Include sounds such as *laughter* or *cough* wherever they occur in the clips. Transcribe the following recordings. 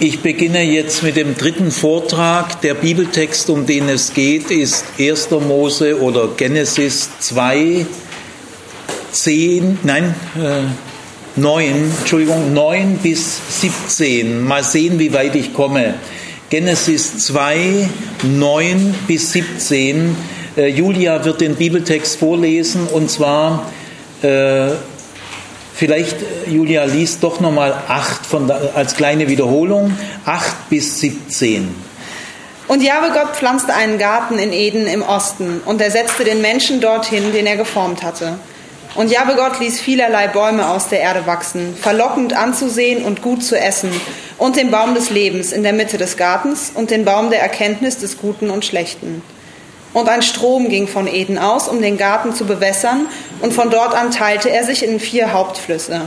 Ich beginne jetzt mit dem dritten Vortrag. Der Bibeltext, um den es geht, ist 1. Mose oder Genesis 2, 10, nein, äh, 9, Entschuldigung, 9 bis 17. Mal sehen, wie weit ich komme. Genesis 2, 9 bis 17. Äh, Julia wird den Bibeltext vorlesen und zwar äh, Vielleicht, Julia, liest doch nochmal 8 von, als kleine Wiederholung, 8 bis 17. Und Jahwe Gott pflanzte einen Garten in Eden im Osten und er setzte den Menschen dorthin, den er geformt hatte. Und Jahwe Gott ließ vielerlei Bäume aus der Erde wachsen, verlockend anzusehen und gut zu essen, und den Baum des Lebens in der Mitte des Gartens und den Baum der Erkenntnis des Guten und Schlechten. Und ein Strom ging von Eden aus, um den Garten zu bewässern, und von dort an teilte er sich in vier Hauptflüsse.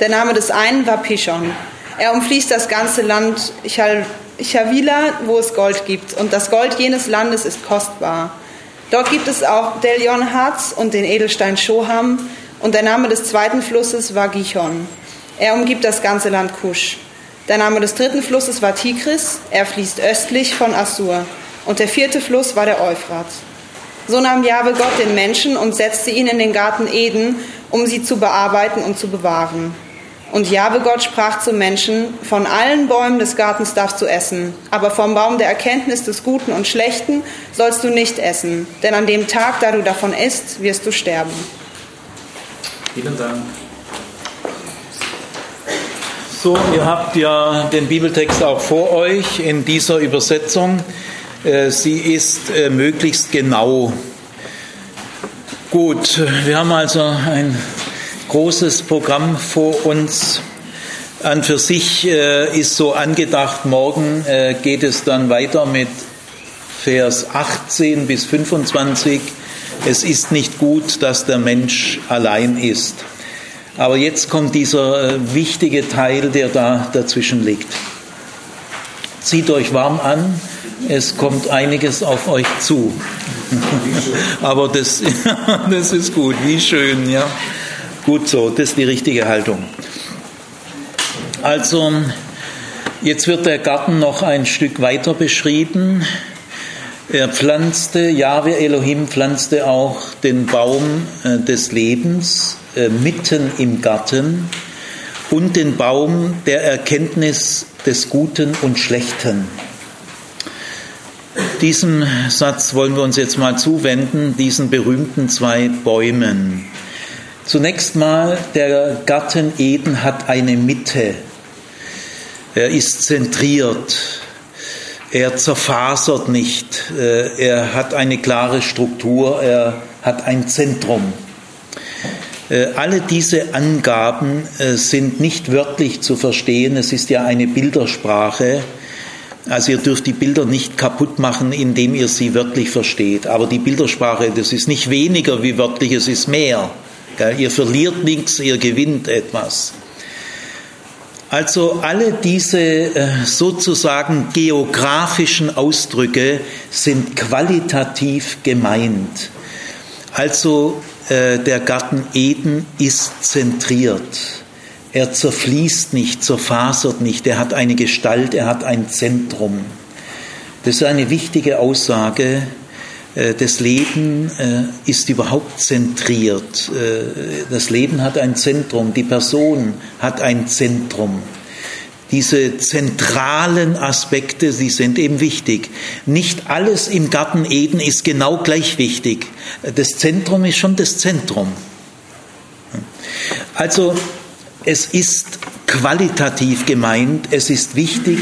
Der Name des einen war Pishon. Er umfließt das ganze Land Chavila, wo es Gold gibt, und das Gold jenes Landes ist kostbar. Dort gibt es auch Delion Harz und den Edelstein Shoham, und der Name des zweiten Flusses war Gichon. Er umgibt das ganze Land Kusch. Der Name des dritten Flusses war Tigris, er fließt östlich von Assur und der vierte Fluss war der Euphrat. So nahm Jahwe Gott den Menschen und setzte ihn in den Garten Eden, um sie zu bearbeiten und zu bewahren. Und Jahwe Gott sprach zum Menschen, von allen Bäumen des Gartens darfst du essen, aber vom Baum der Erkenntnis des Guten und Schlechten sollst du nicht essen, denn an dem Tag, da du davon isst, wirst du sterben. Vielen Dank. So, ihr habt ja den Bibeltext auch vor euch in dieser Übersetzung. Äh, sie ist äh, möglichst genau. Gut, wir haben also ein großes Programm vor uns. An für sich äh, ist so angedacht, morgen geht es dann weiter mit Vers 18 bis 25. Es ist nicht gut, dass der Mensch allein ist. Aber jetzt kommt dieser wichtige Teil, der da dazwischen liegt. Zieht euch warm an es kommt einiges auf euch zu. Aber das, *laughs* das ist gut, wie schön, ja. Gut so, das ist die richtige Haltung. Also, jetzt wird der Garten noch ein Stück weiter beschrieben. Er pflanzte, Jahwe Elohim pflanzte auch den Baum äh, des Lebens äh, mitten im Garten und den Baum der Erkenntnis des Guten und Schlechten. Diesem Satz wollen wir uns jetzt mal zuwenden, diesen berühmten zwei Bäumen. Zunächst mal, der Garten Eden hat eine Mitte. Er ist zentriert. Er zerfasert nicht. Äh, er hat eine klare Struktur. Er hat ein Zentrum. Äh, alle diese Angaben äh, sind nicht wörtlich zu verstehen. Es ist ja eine Bildersprache. Also ihr dürft die Bilder nicht kaputt machen, indem ihr sie wörtlich versteht. Aber die Bildersprache, das ist nicht weniger wie wörtlich, es ist mehr. Ihr verliert nichts, ihr gewinnt etwas. Also alle diese äh, sozusagen geografischen Ausdrücke sind qualitativ gemeint. Also äh, der Garten Eden ist zentriert. Er zerfließt nicht, zerfasert nicht, er hat eine Gestalt, er hat ein Zentrum. Das ist eine wichtige Aussage. Äh, das Leben äh, ist überhaupt zentriert. Äh, das Leben hat ein Zentrum, die Person hat ein Zentrum. Diese zentralen Aspekte, sie sind eben wichtig. Nicht alles im Garten Eden ist genau gleich wichtig. Das Zentrum ist schon das Zentrum. Also es ist qualitativ gemeint, es ist wichtig,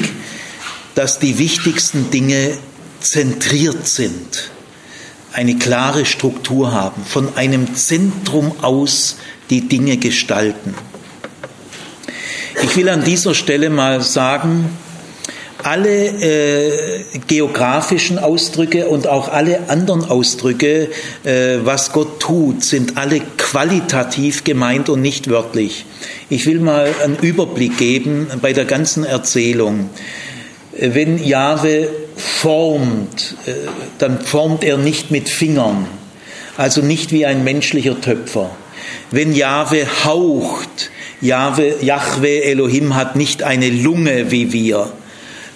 dass die wichtigsten Dinge zentriert sind, eine klare Struktur haben, von einem Zentrum aus die Dinge gestalten. Ich will an dieser Stelle mal sagen, alle äh, geografischen Ausdrücke und auch alle anderen Ausdrücke, äh, was Gott tut, sind alle qualitativ gemeint und nicht wörtlich. Ich will mal einen Überblick geben bei der ganzen Erzählung. Wenn Jahwe formt, äh, dann formt er nicht mit Fingern, also nicht wie ein menschlicher Töpfer. Wenn Jahwe haucht, Jahwe, Yahweh Elohim hat nicht eine Lunge wie wir,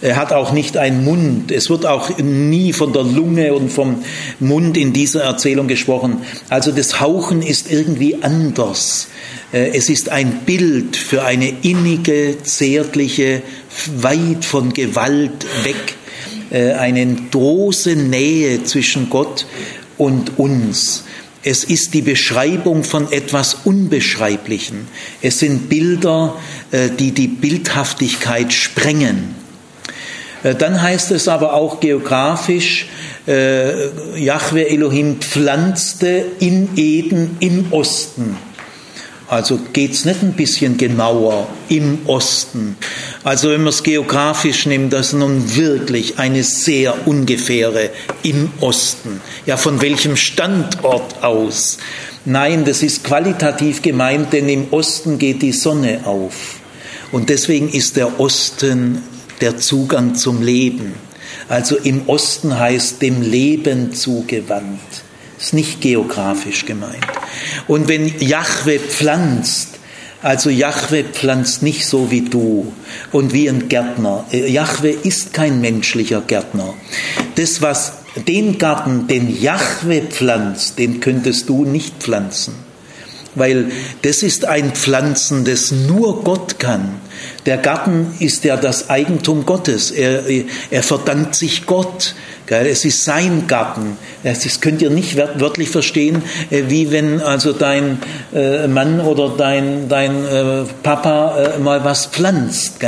Er hat auch nicht einen Mund. Es wird auch nie von der Lunge und vom Mund in dieser Erzählung gesprochen. Also das Hauchen ist irgendwie anders. Äh, es ist ein Bild für eine innige, zärtliche, weit von Gewalt weg, äh, eine große Nähe zwischen Gott und uns. Es ist die Beschreibung von etwas Unbeschreiblichen. Es sind Bilder, äh, die die Bildhaftigkeit sprengen. Äh, dann heißt es aber auch geografisch, äh, Yahweh Elohim pflanzte in Eden im Osten. Also geht es nicht ein bisschen genauer im Osten. Also wenn man es geografisch nimmt, das ist nun wirklich eine sehr ungefähre im Osten. Ja, von welchem Standort aus? Nein, das ist qualitativ gemeint, denn im Osten geht die Sonne auf. Und deswegen ist der Osten der Zugang zum Leben. Also im Osten heißt dem Leben zugewandt. Ist nicht geografisch gemeint. Und wenn Jahwe pflanzt, also Jahwe pflanzt nicht so wie du und wie ein Gärtner. Jahwe ist kein menschlicher Gärtner. Das, was den Garten, den Jahwe pflanzt, den könntest du nicht pflanzen. Weil das ist ein Pflanzen, das nur Gott kann. Der Garten ist ja das Eigentum Gottes. Er, er verdankt sich Gott. Es ist sein Garten. Das könnt ihr nicht wörtlich verstehen, äh, wie wenn also dein äh, Mann oder dein, dein äh, Papa mal was pflanzt.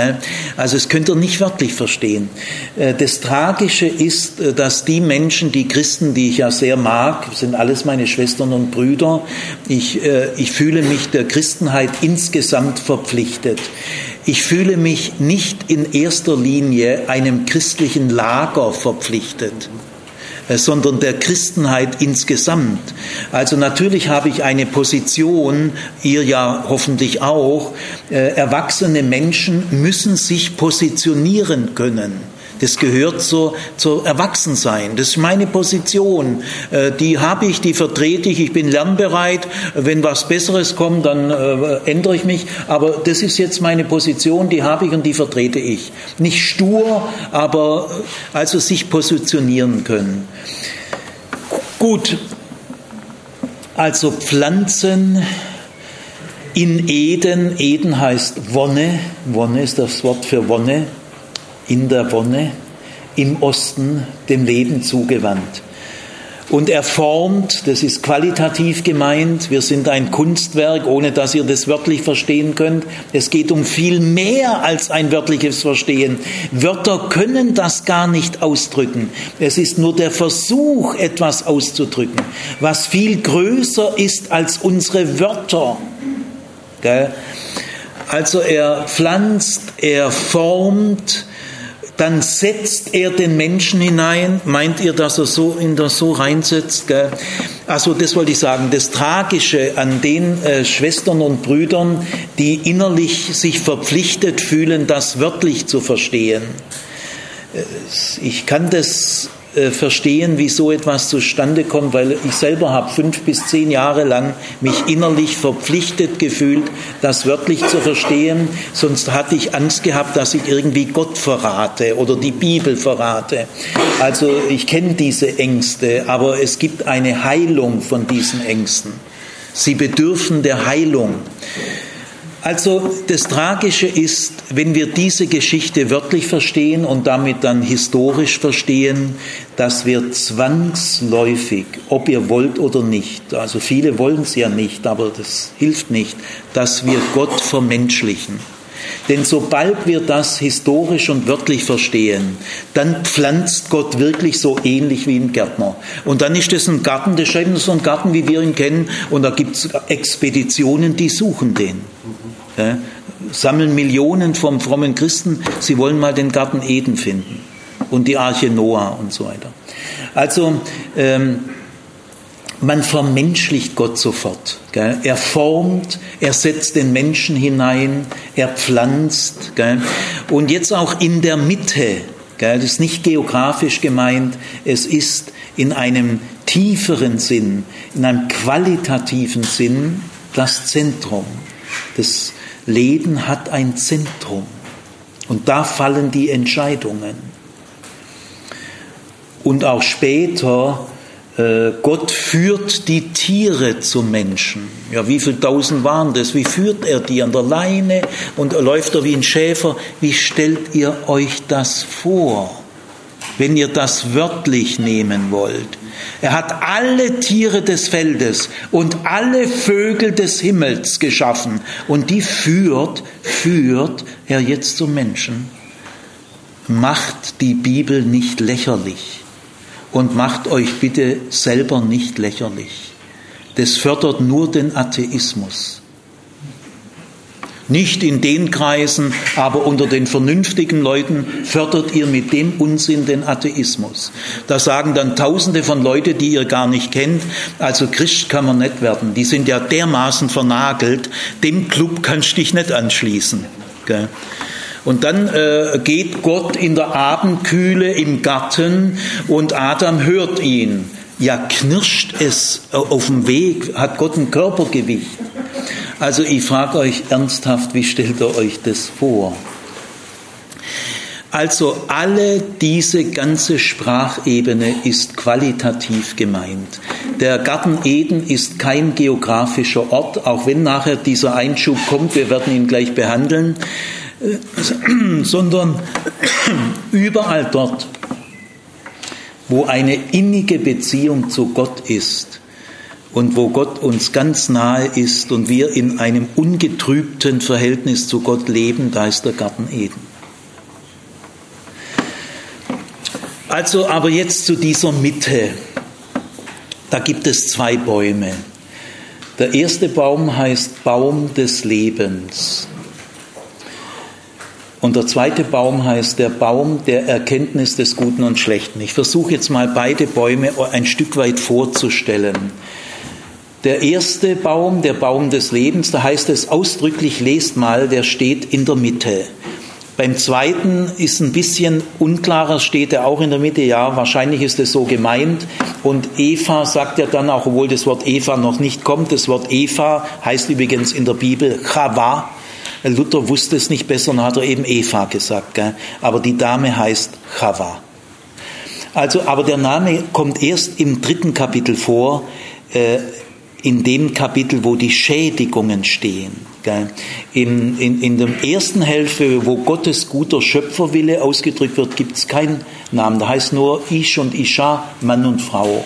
Also es könnt ihr nicht wörtlich verstehen. Das Tragische ist, dass die Menschen, die Christen, die ich ja sehr mag, sind alles meine Schwestern und Brüder, ich, ich fühle mich der Christenheit insgesamt verpflichtet. Ich fühle mich nicht in erster Linie einem christlichen Lager verpflichtet äh, sondern der Christenheit insgesamt. Also natürlich habe ich eine Position, ihr ja hoffentlich auch, äh, erwachsene Menschen müssen sich positionieren können. Das gehört zur, zur Erwachsensein. Das ist meine Position. Äh, die habe ich, die vertrete ich. Ich bin lernbereit. Wenn was Besseres kommt, dann äh, ändere ich mich. Aber das ist jetzt meine Position, die habe ich und die vertrete ich. Nicht stur, aber äh, also sich positionieren können. Gut, also Pflanzen in Eden. Eden heißt Wonne. Wonne ist das Wort für Wonne in der Wonne im Osten dem Leben zugewandt. Und er formt, das ist qualitativ gemeint, wir sind ein Kunstwerk, ohne dass ihr das wörtlich verstehen könnt. Es geht um viel mehr als ein wörtliches Verstehen. Wörter können das gar nicht ausdrücken. Es ist nur der Versuch, etwas auszudrücken, was viel größer ist als unsere Wörter. Also er pflanzt, er formt, dann setzt er den Menschen hinein. Meint ihr, dass er so in das so reinsetzt? Gell? Also das wollte ich sagen. Das Tragische an den äh, Schwestern und Brüdern, die innerlich sich verpflichtet fühlen, das wörtlich zu verstehen. Äh, ich kann das äh, verstehen, wie so etwas zustande kommt, weil ich selber habe fünf bis zehn Jahre lang mich innerlich verpflichtet gefühlt, das wörtlich zu verstehen. Sonst hatte ich Angst gehabt, dass ich irgendwie Gott verrate oder die Bibel verrate. Also ich kenne diese Ängste, aber es gibt eine Heilung von diesen Ängsten. Sie bedürfen der Heilung. Also das Tragische ist, wenn wir diese Geschichte wörtlich verstehen und damit dann historisch verstehen, dass wir zwangsläufig, ob ihr wollt oder nicht, also viele wollen es ja nicht, aber das hilft nicht, dass wir Gott vermenschlichen. Denn sobald wir das historisch und wörtlich verstehen, dann pflanzt Gott wirklich so ähnlich wie ein Gärtner. Und dann ist es ein Garten, das ist so ein Garten, wie wir ihn kennen, und da gibt es Expeditionen, die suchen den. Ja, sammeln Millionen vom frommen Christen, sie wollen mal den Garten Eden finden und die Arche Noah und so weiter. Also ähm, man vermenschlicht Gott sofort. Gell? Er formt, er setzt den Menschen hinein, er pflanzt. Gell? Und jetzt auch in der Mitte. Gell? Das ist nicht geografisch gemeint, es ist in einem tieferen Sinn, in einem qualitativen Sinn das Zentrum. Das Leben hat ein Zentrum. Und da fallen die Entscheidungen. Und auch später, äh, Gott führt die Tiere zum Menschen. Ja, wie viele tausend waren das? Wie führt er die an der Leine und läuft er wie ein Schäfer? Wie stellt ihr euch das vor, wenn ihr das wörtlich nehmen wollt? Er hat alle Tiere des Feldes und alle Vögel des Himmels geschaffen und die führt, führt er jetzt zum Menschen. Macht die Bibel nicht lächerlich und macht euch bitte selber nicht lächerlich. Das fördert nur den Atheismus. Nicht in den Kreisen, aber unter den vernünftigen Leuten fördert ihr mit dem Unsinn den Atheismus. Da sagen dann Tausende von Leuten, die ihr gar nicht kennt, also Christ kann man nicht werden. Die sind ja dermaßen vernagelt, dem Club kannst du dich nicht anschließen. Und dann äh, geht Gott in der Abendkühle im Garten und Adam hört ihn. Ja, knirscht es auf dem Weg, hat Gott ein Körpergewicht. Also ich frage euch ernsthaft, wie stellt ihr euch das vor? Also alle diese ganze Sprachebene ist qualitativ gemeint. Der Garten Eden ist kein geografischer Ort, auch wenn nachher dieser Einschub kommt, wir werden ihn gleich behandeln, äh, sondern überall dort, wo eine innige Beziehung zu Gott ist, und wo Gott uns ganz nahe ist und wir in einem ungetrübten Verhältnis zu Gott leben, da ist der Garten Eden. Also aber jetzt zu dieser Mitte. Da gibt es zwei Bäume. Der erste Baum heißt Baum des Lebens. Und der zweite Baum heißt der Baum der Erkenntnis des Guten und Schlechten. Ich versuche jetzt mal beide Bäume ein Stück weit vorzustellen. Der erste Baum, der Baum des Lebens, da heißt es ausdrücklich, lest mal, der steht in der Mitte. Beim zweiten ist ein bisschen unklarer, steht er auch in der Mitte. Ja, wahrscheinlich ist es so gemeint. Und Eva sagt ja dann auch, obwohl das Wort Eva noch nicht kommt, das Wort Eva heißt übrigens in der Bibel Chava. Luther wusste es nicht besser und hat er eben Eva gesagt. Gell? Aber die Dame heißt Chava. Also, aber der Name kommt erst im dritten Kapitel vor. Äh, in dem Kapitel, wo die Schädigungen stehen. In, in, in der ersten Hälfte, wo Gottes guter Schöpferwille ausgedrückt wird, gibt es keinen Namen. Da heißt nur Ish und Isha, Mann und Frau.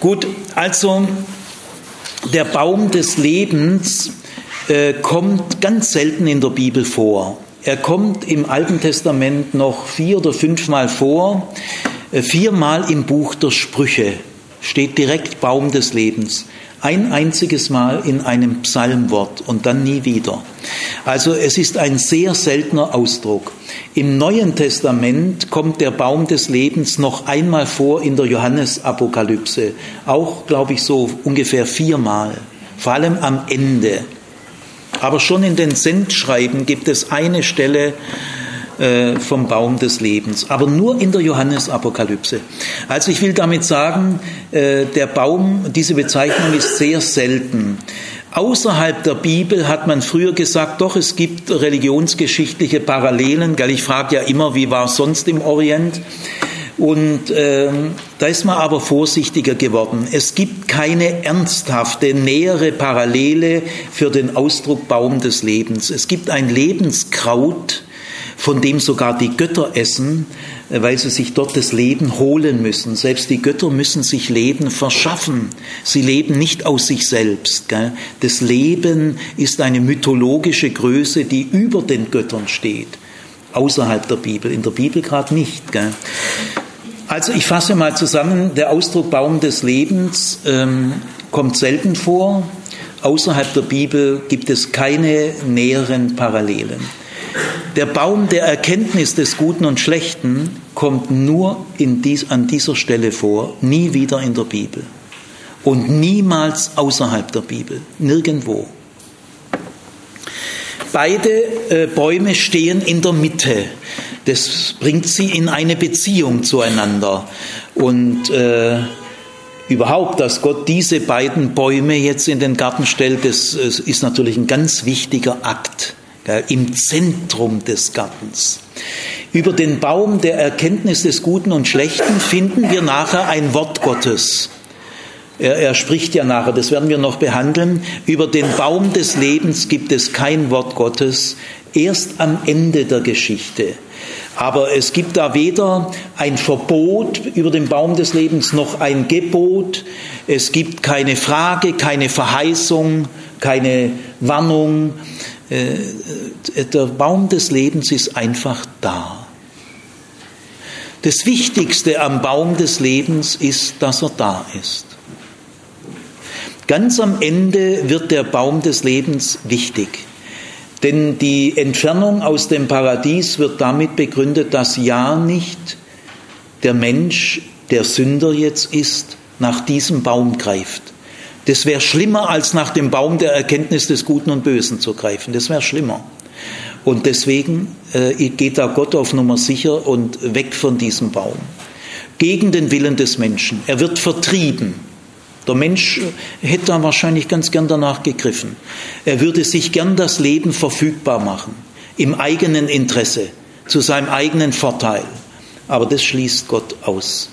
Gut, also der Baum des Lebens äh, kommt ganz selten in der Bibel vor. Er kommt im Alten Testament noch vier oder fünfmal vor, äh, viermal im Buch der Sprüche steht direkt Baum des Lebens. Ein einziges Mal in einem Psalmwort und dann nie wieder. Also es ist ein sehr seltener Ausdruck. Im Neuen Testament kommt der Baum des Lebens noch einmal vor in der Johannesapokalypse. Auch, glaube ich, so ungefähr viermal. Vor allem am Ende. Aber schon in den Sendschreiben gibt es eine Stelle, äh, vom Baum des Lebens, aber nur in der Johannesapokalypse. Also ich will damit sagen, äh, der Baum, diese Bezeichnung ist sehr selten. Außerhalb der Bibel hat man früher gesagt, doch, es gibt religionsgeschichtliche Parallelen. Gell? Ich frage ja immer, wie war es sonst im Orient? Und äh, da ist man aber vorsichtiger geworden. Es gibt keine ernsthafte, nähere Parallele für den Ausdruck Baum des Lebens. Es gibt ein Lebenskraut, von dem sogar die Götter essen, weil sie sich dort das Leben holen müssen. Selbst die Götter müssen sich Leben verschaffen. Sie leben nicht aus sich selbst. Gell? Das Leben ist eine mythologische Größe, die über den Göttern steht. Außerhalb der Bibel, in der Bibel gerade nicht. Gell? Also ich fasse mal zusammen, der Ausdruck Baum des Lebens ähm, kommt selten vor. Außerhalb der Bibel gibt es keine näheren Parallelen. Der Baum der Erkenntnis des Guten und Schlechten kommt nur dies, an dieser Stelle vor, nie wieder in der Bibel und niemals außerhalb der Bibel, nirgendwo. Beide äh, Bäume stehen in der Mitte. Das bringt sie in eine Beziehung zueinander. Und äh, überhaupt, dass Gott diese beiden Bäume jetzt in den Garten stellt, das, das ist natürlich ein ganz wichtiger Akt im Zentrum des Gartens. Über den Baum der Erkenntnis des Guten und Schlechten finden wir nachher ein Wort Gottes. Er, er, spricht ja nachher, das werden wir noch behandeln. Über den Baum des Lebens gibt es kein Wort Gottes, erst am Ende der Geschichte. Aber es gibt da weder ein Verbot über den Baum des Lebens noch ein Gebot. Es gibt keine Frage, keine Verheißung, keine Warnung. Äh, der Baum des Lebens ist einfach da. Das Wichtigste am Baum des Lebens ist, dass er da ist. Ganz am Ende wird der Baum des Lebens wichtig. Denn die Entfernung aus dem Paradies wird damit begründet, dass ja nicht der Mensch, der Sünder jetzt ist, nach diesem Baum greift. Das wäre schlimmer, als nach dem Baum der Erkenntnis des Guten und Bösen zu greifen. Das wäre schlimmer. Und deswegen äh, geht da Gott auf Nummer sicher und weg von diesem Baum. Gegen den Willen des Menschen. Er wird vertrieben. Der Mensch hätte da wahrscheinlich ganz gern danach gegriffen. Er würde sich gern das Leben verfügbar machen, im eigenen Interesse, zu seinem eigenen Vorteil. Aber das schließt Gott aus.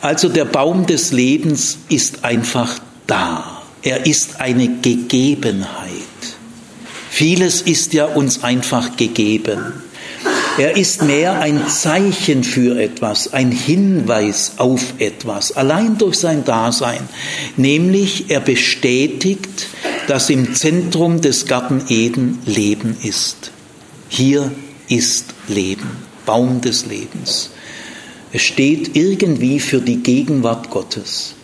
Also der Baum des Lebens ist einfach da. Er ist eine Gegebenheit. Vieles ist ja uns einfach gegeben. Er ist mehr ein Zeichen für etwas, ein Hinweis auf etwas, allein durch sein Dasein. Nämlich er bestätigt, dass im Zentrum des Garten Eden Leben ist. Hier ist Leben, Baum des Lebens. Es steht irgendwie für die Gegenwart Gottes.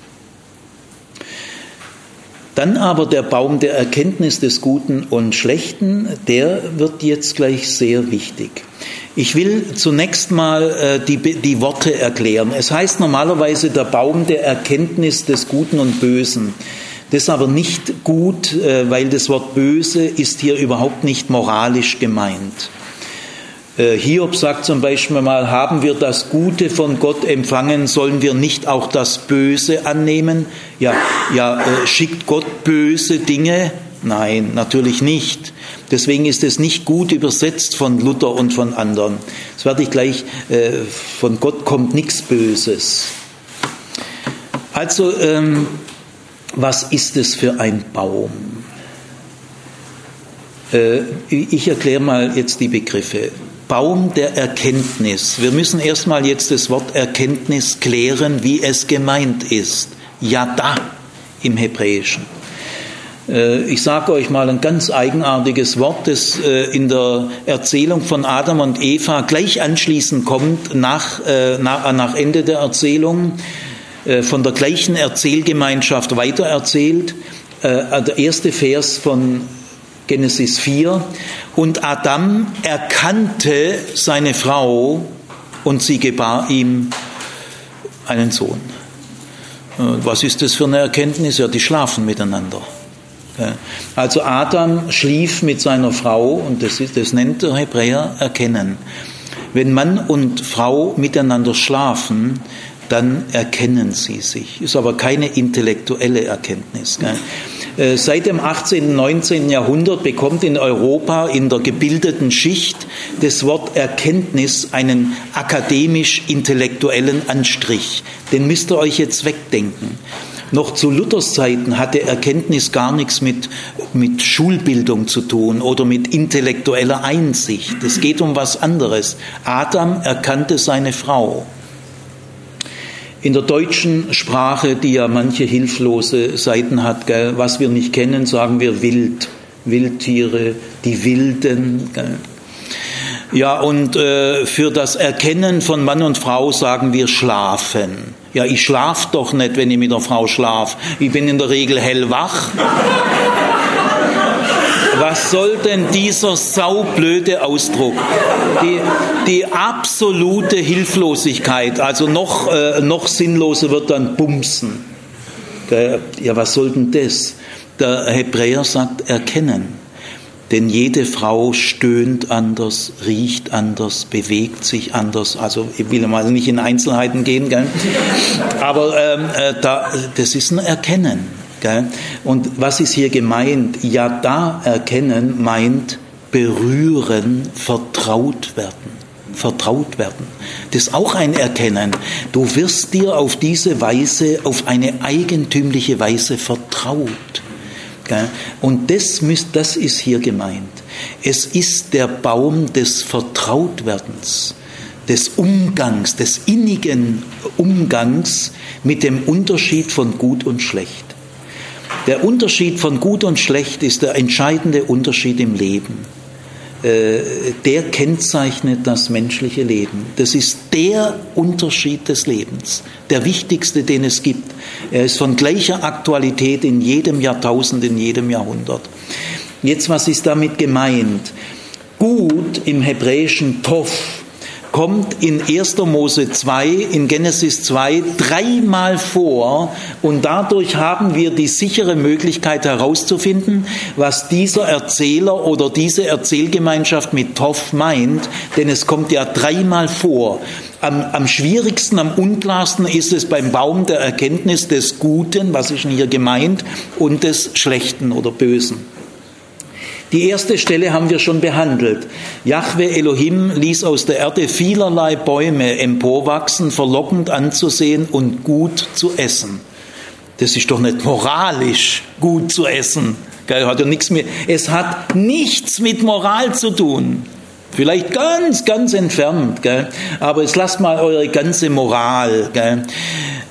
Dann aber der Baum der Erkenntnis des Guten und Schlechten, der wird jetzt gleich sehr wichtig. Ich will zunächst mal äh, die, die Worte erklären. Es heißt normalerweise der Baum der Erkenntnis des Guten und Bösen. Das ist aber nicht gut, äh, weil das Wort böse ist hier überhaupt nicht moralisch gemeint. Äh, Hiob sagt zum Beispiel mal, haben wir das Gute von Gott empfangen, sollen wir nicht auch das Böse annehmen? Ja, ja, schickt Gott böse Dinge? Nein, natürlich nicht. Deswegen ist es nicht gut übersetzt von Luther und von anderen. Das werde ich gleich, äh, von Gott kommt nichts Böses. Also, ähm, was ist es für ein Baum? Äh, ich erkläre mal jetzt die Begriffe. Baum der Erkenntnis. Wir müssen erstmal jetzt das Wort Erkenntnis klären, wie es gemeint ist. Yada im Hebräischen. Äh, ich sage euch mal ein ganz eigenartiges Wort, das äh, in der Erzählung von Adam und Eva gleich anschließend kommt, nach, äh, nach Ende der Erzählung, von der gleichen Erzählgemeinschaft weitererzählt. Der erste Vers von Genesis 4. Und Adam erkannte seine Frau und sie gebar ihm einen Sohn. Was ist das für eine Erkenntnis? Ja, die schlafen miteinander. Also Adam schlief mit seiner Frau und das, ist, das nennt der Hebräer erkennen. Wenn Mann und Frau miteinander schlafen, dann erkennen sie sich. Ist aber keine intellektuelle Erkenntnis. Gell? Äh, seit dem 18. und 19. Jahrhundert bekommt in Europa in der gebildeten Schicht das Wort Erkenntnis einen akademisch-intellektuellen Anstrich. Den müsst ihr euch jetzt wegdenken. Noch zu Luthers Zeiten hatte Erkenntnis gar nichts mit, mit Schulbildung zu tun oder mit intellektueller Einsicht. Es geht um was anderes. Adam erkannte seine Frau. In der deutschen Sprache, die ja manche hilflose Seiten hat, gell, was wir nicht kennen, sagen wir wild. Wildtiere, die Wilden. Gell. Ja, und äh, für das Erkennen von Mann und Frau sagen wir schlafen. Ja, ich schlaf doch nicht, wenn ich mit einer Frau schlaf. Ich bin in der Regel hellwach. Was soll denn dieser saublöde Ausdruck? Die, die absolute Hilflosigkeit, also noch, äh, noch sinnloser wird dann Bumsen. Ja, was soll denn das? Der Hebräer sagt erkennen. Denn jede Frau stöhnt anders, riecht anders, bewegt sich anders. Also ich will mal nicht in Einzelheiten gehen, gell? aber ähm, äh, da, das ist ein Erkennen. Und was ist hier gemeint? Ja, da erkennen meint berühren, vertraut werden. Vertraut werden. Das ist auch ein Erkennen. Du wirst dir auf diese Weise, auf eine eigentümliche Weise vertraut. Und das, das ist hier gemeint. Es ist der Baum des Vertrautwerdens, des Umgangs, des innigen Umgangs mit dem Unterschied von Gut und Schlecht. Der Unterschied von Gut und Schlecht ist der entscheidende Unterschied im Leben. Äh, der kennzeichnet das menschliche Leben. Das ist der Unterschied des Lebens, der wichtigste, den es gibt. Er ist von gleicher Aktualität in jedem Jahrtausend, in jedem Jahrhundert. Jetzt, was ist damit gemeint? Gut im Hebräischen Tov kommt in 1. Mose 2, in Genesis 2 dreimal vor und dadurch haben wir die sichere Möglichkeit herauszufinden, was dieser Erzähler oder diese Erzählgemeinschaft mit Tov meint, denn es kommt ja dreimal vor. Am, am schwierigsten, am unklarsten ist es beim Baum der Erkenntnis des Guten, was ist denn hier gemeint, und des Schlechten oder Bösen. Die erste Stelle haben wir schon behandelt. Jahwe Elohim ließ aus der Erde vielerlei Bäume emporwachsen, verlockend anzusehen und gut zu essen. Das ist doch nicht moralisch gut zu essen. Hat ja nichts mehr. Es hat nichts mit Moral zu tun. Vielleicht ganz, ganz entfernt, gell? aber jetzt lasst mal eure ganze Moral. Gell?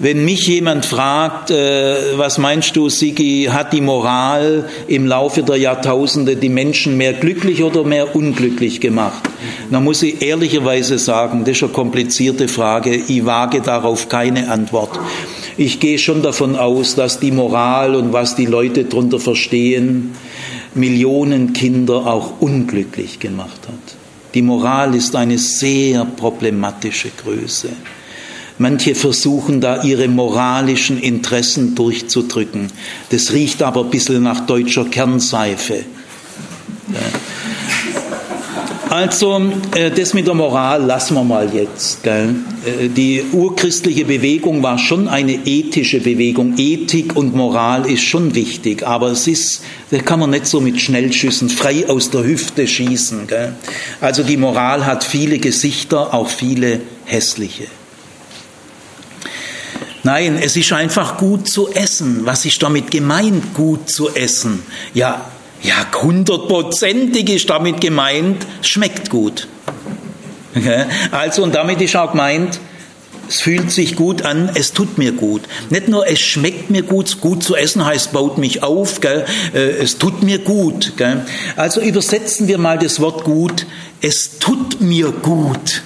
Wenn mich jemand fragt, äh, was meinst du, Sigi, hat die Moral im Laufe der Jahrtausende die Menschen mehr glücklich oder mehr unglücklich gemacht? Dann muss ich ehrlicherweise sagen, das ist eine komplizierte Frage, ich wage darauf keine Antwort. Ich gehe schon davon aus, dass die Moral und was die Leute darunter verstehen, Millionen Kinder auch unglücklich gemacht hat. Die Moral ist eine sehr problematische Größe. Manche versuchen da ihre moralischen Interessen durchzudrücken. Das riecht aber ein bisschen nach deutscher Kernseife. Also äh, das mit der Moral lassen wir mal jetzt. Äh, die urchristliche Bewegung war schon eine ethische Bewegung. Ethik und Moral ist schon wichtig, aber es ist, das kann man nicht so mit Schnellschüssen frei aus der Hüfte schießen. Also die Moral hat viele Gesichter, auch viele hässliche. Nein, es ist einfach gut zu essen. Was ist damit gemeint, gut zu essen? Ja, ja, hundertprozentig ist damit gemeint, schmeckt gut. Also, und damit ist auch gemeint, es fühlt sich gut an, es tut mir gut. Nicht nur, es schmeckt mir gut, gut zu essen heißt, baut mich auf, gell? Äh, es tut mir gut. Gell? Also übersetzen wir mal das Wort gut, es tut mir gut.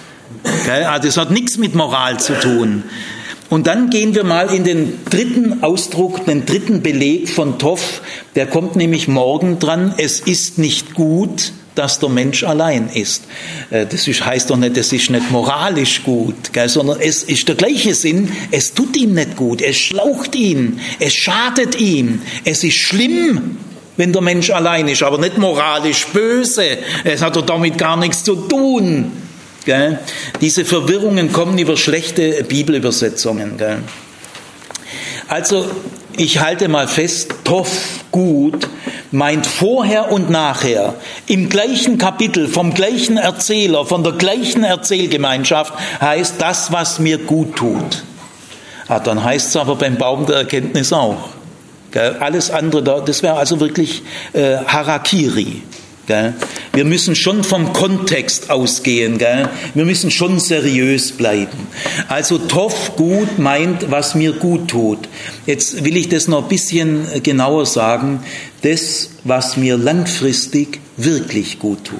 Gell? Also es hat nichts mit Moral zu tun. Und dann gehen wir mal in den dritten Ausdruck, den dritten Beleg von Toff. Der kommt nämlich morgen dran. Es ist nicht gut, dass der Mensch allein ist. Äh, das heißt doch nicht, es ist nicht moralisch gut, sondern es ist der gleiche Sinn. Es tut ihm nicht gut. Es schlaucht ihn. Es schadet ihm. Es ist schlimm, wenn der Mensch allein ist, aber nicht moralisch böse. Es hat doch damit gar nichts zu tun. Gell? Diese Verwirrungen kommen über schlechte Bibelübersetzungen. Gell? Also ich halte mal fest, Toff, gut, meint vorher und nachher, im gleichen Kapitel, vom gleichen Erzähler, von der gleichen Erzählgemeinschaft, heißt das, was mir gut tut. Ah, dann heißt es aber beim Baum der Erkenntnis auch. Alles andere, das wäre also wirklich äh, Harakiri. Gell? Wir müssen schon vom Kontext ausgehen. Gell? Wir müssen schon seriös bleiben. Also Toff gut meint, was mir gut tut. Jetzt will ich das noch ein bisschen genauer sagen. Das, was mir langfristig wirklich gut tut.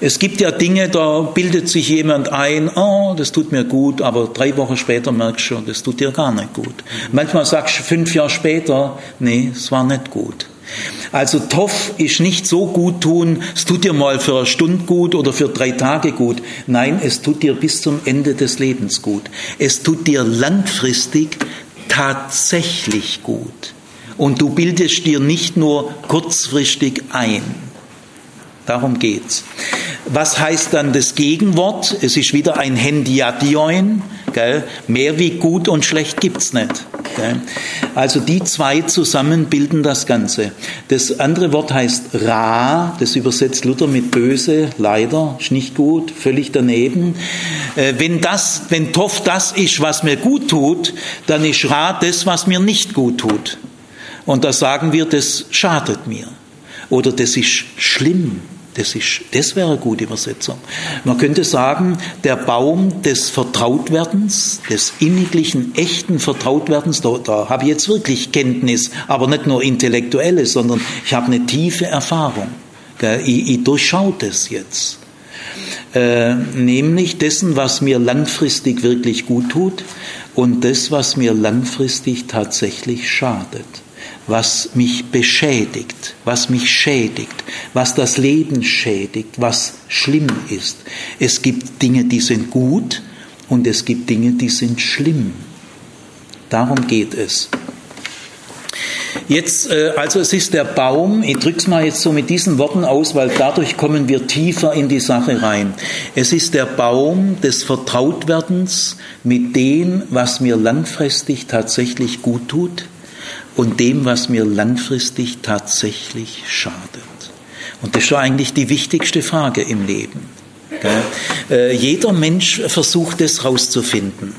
Es gibt ja Dinge, da bildet sich jemand ein, oh, das tut mir gut, aber drei Wochen später merkst du, das tut dir gar nicht gut. Manchmal sagst du fünf Jahre später, nee, es war nicht gut. Also Toff ist nicht so gut tun, es tut dir mal für eine Stunde gut oder für drei Tage gut. Nein, es tut dir bis zum Ende des Lebens gut. Es tut dir langfristig tatsächlich gut. Und du bildest dir nicht nur kurzfristig ein. Darum geht's. Was heißt dann das Gegenwort? Es ist wieder ein Hendiadioin. Gell? Mehr wie gut und schlecht gibt's nicht. Also die zwei zusammen bilden das Ganze. Das andere Wort heißt Ra, das übersetzt Luther mit böse, leider, ist nicht gut, völlig daneben. Äh, wenn das, wenn Tov das ist, was mir gut tut, dann ist Ra das, was mir nicht gut tut. Und da sagen wir, das schadet mir. Oder das ist schlimm. Das, ist, das wäre eine gute Übersetzung. Man könnte sagen, der Baum des Vertrautwerdens, des inniglichen, echten Vertrautwerdens, da, da habe ich jetzt wirklich Kenntnis, aber nicht nur intellektuelle, sondern ich habe eine tiefe Erfahrung. Ich, ich durchschaue das jetzt. Äh, nämlich dessen, was mir langfristig wirklich gut tut und das, was mir langfristig tatsächlich schadet was mich beschädigt, was mich schädigt, was das Leben schädigt, was schlimm ist. Es gibt Dinge, die sind gut und es gibt Dinge, die sind schlimm. Darum geht es. Jetzt, äh, also es ist der Baum, ich drücke es mal jetzt so mit diesen Worten aus, weil dadurch kommen wir tiefer in die Sache rein. Es ist der Baum des Vertrautwerdens mit dem, was mir langfristig tatsächlich gut tut und dem, was mir langfristig tatsächlich schadet. Und das ist eigentlich die wichtigste Frage im Leben. Äh, jeder Mensch versucht es rauszufinden.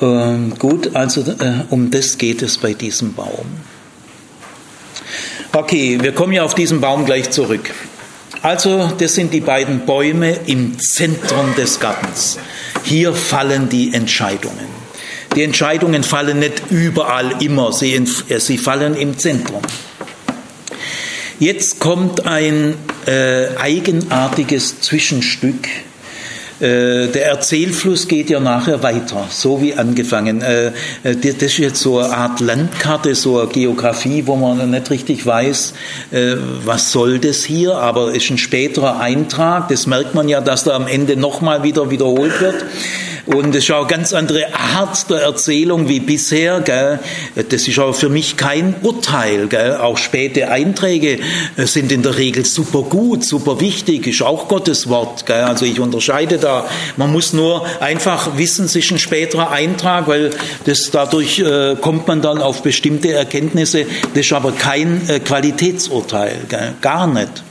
Ähm, gut, also äh, um das geht es bei diesem Baum. Okay, wir kommen ja auf diesen Baum gleich zurück. Also, das sind die beiden Bäume im Zentrum des Gartens. Hier fallen die Entscheidungen. Die Entscheidungen fallen nicht überall immer, sie, äh, sie fallen im Zentrum. Jetzt kommt ein äh, eigenartiges Zwischenstück. Äh, der Erzählfluss geht ja nachher weiter, so wie angefangen. Äh, das ist jetzt so eine Art Landkarte, so eine Geografie, wo man nicht richtig weiß, was soll das hier, aber es ist ein späterer Eintrag. Das merkt man ja, dass da am Ende nochmal wieder wiederholt wird. Und es ist auch eine ganz andere Art der Erzählung wie bisher. Gell. Das ist auch für mich kein Urteil. Gell. Auch späte Einträge äh, sind in der Regel super gut, super wichtig, ist auch Gottes Wort. Gell. Also ich unterscheide da. Man muss nur einfach wissen, es ist ein späterer Eintrag, weil das dadurch äh, kommt man dann auf bestimmte Erkenntnisse. Das ist aber kein äh, Qualitätsurteil, gell. gar nicht.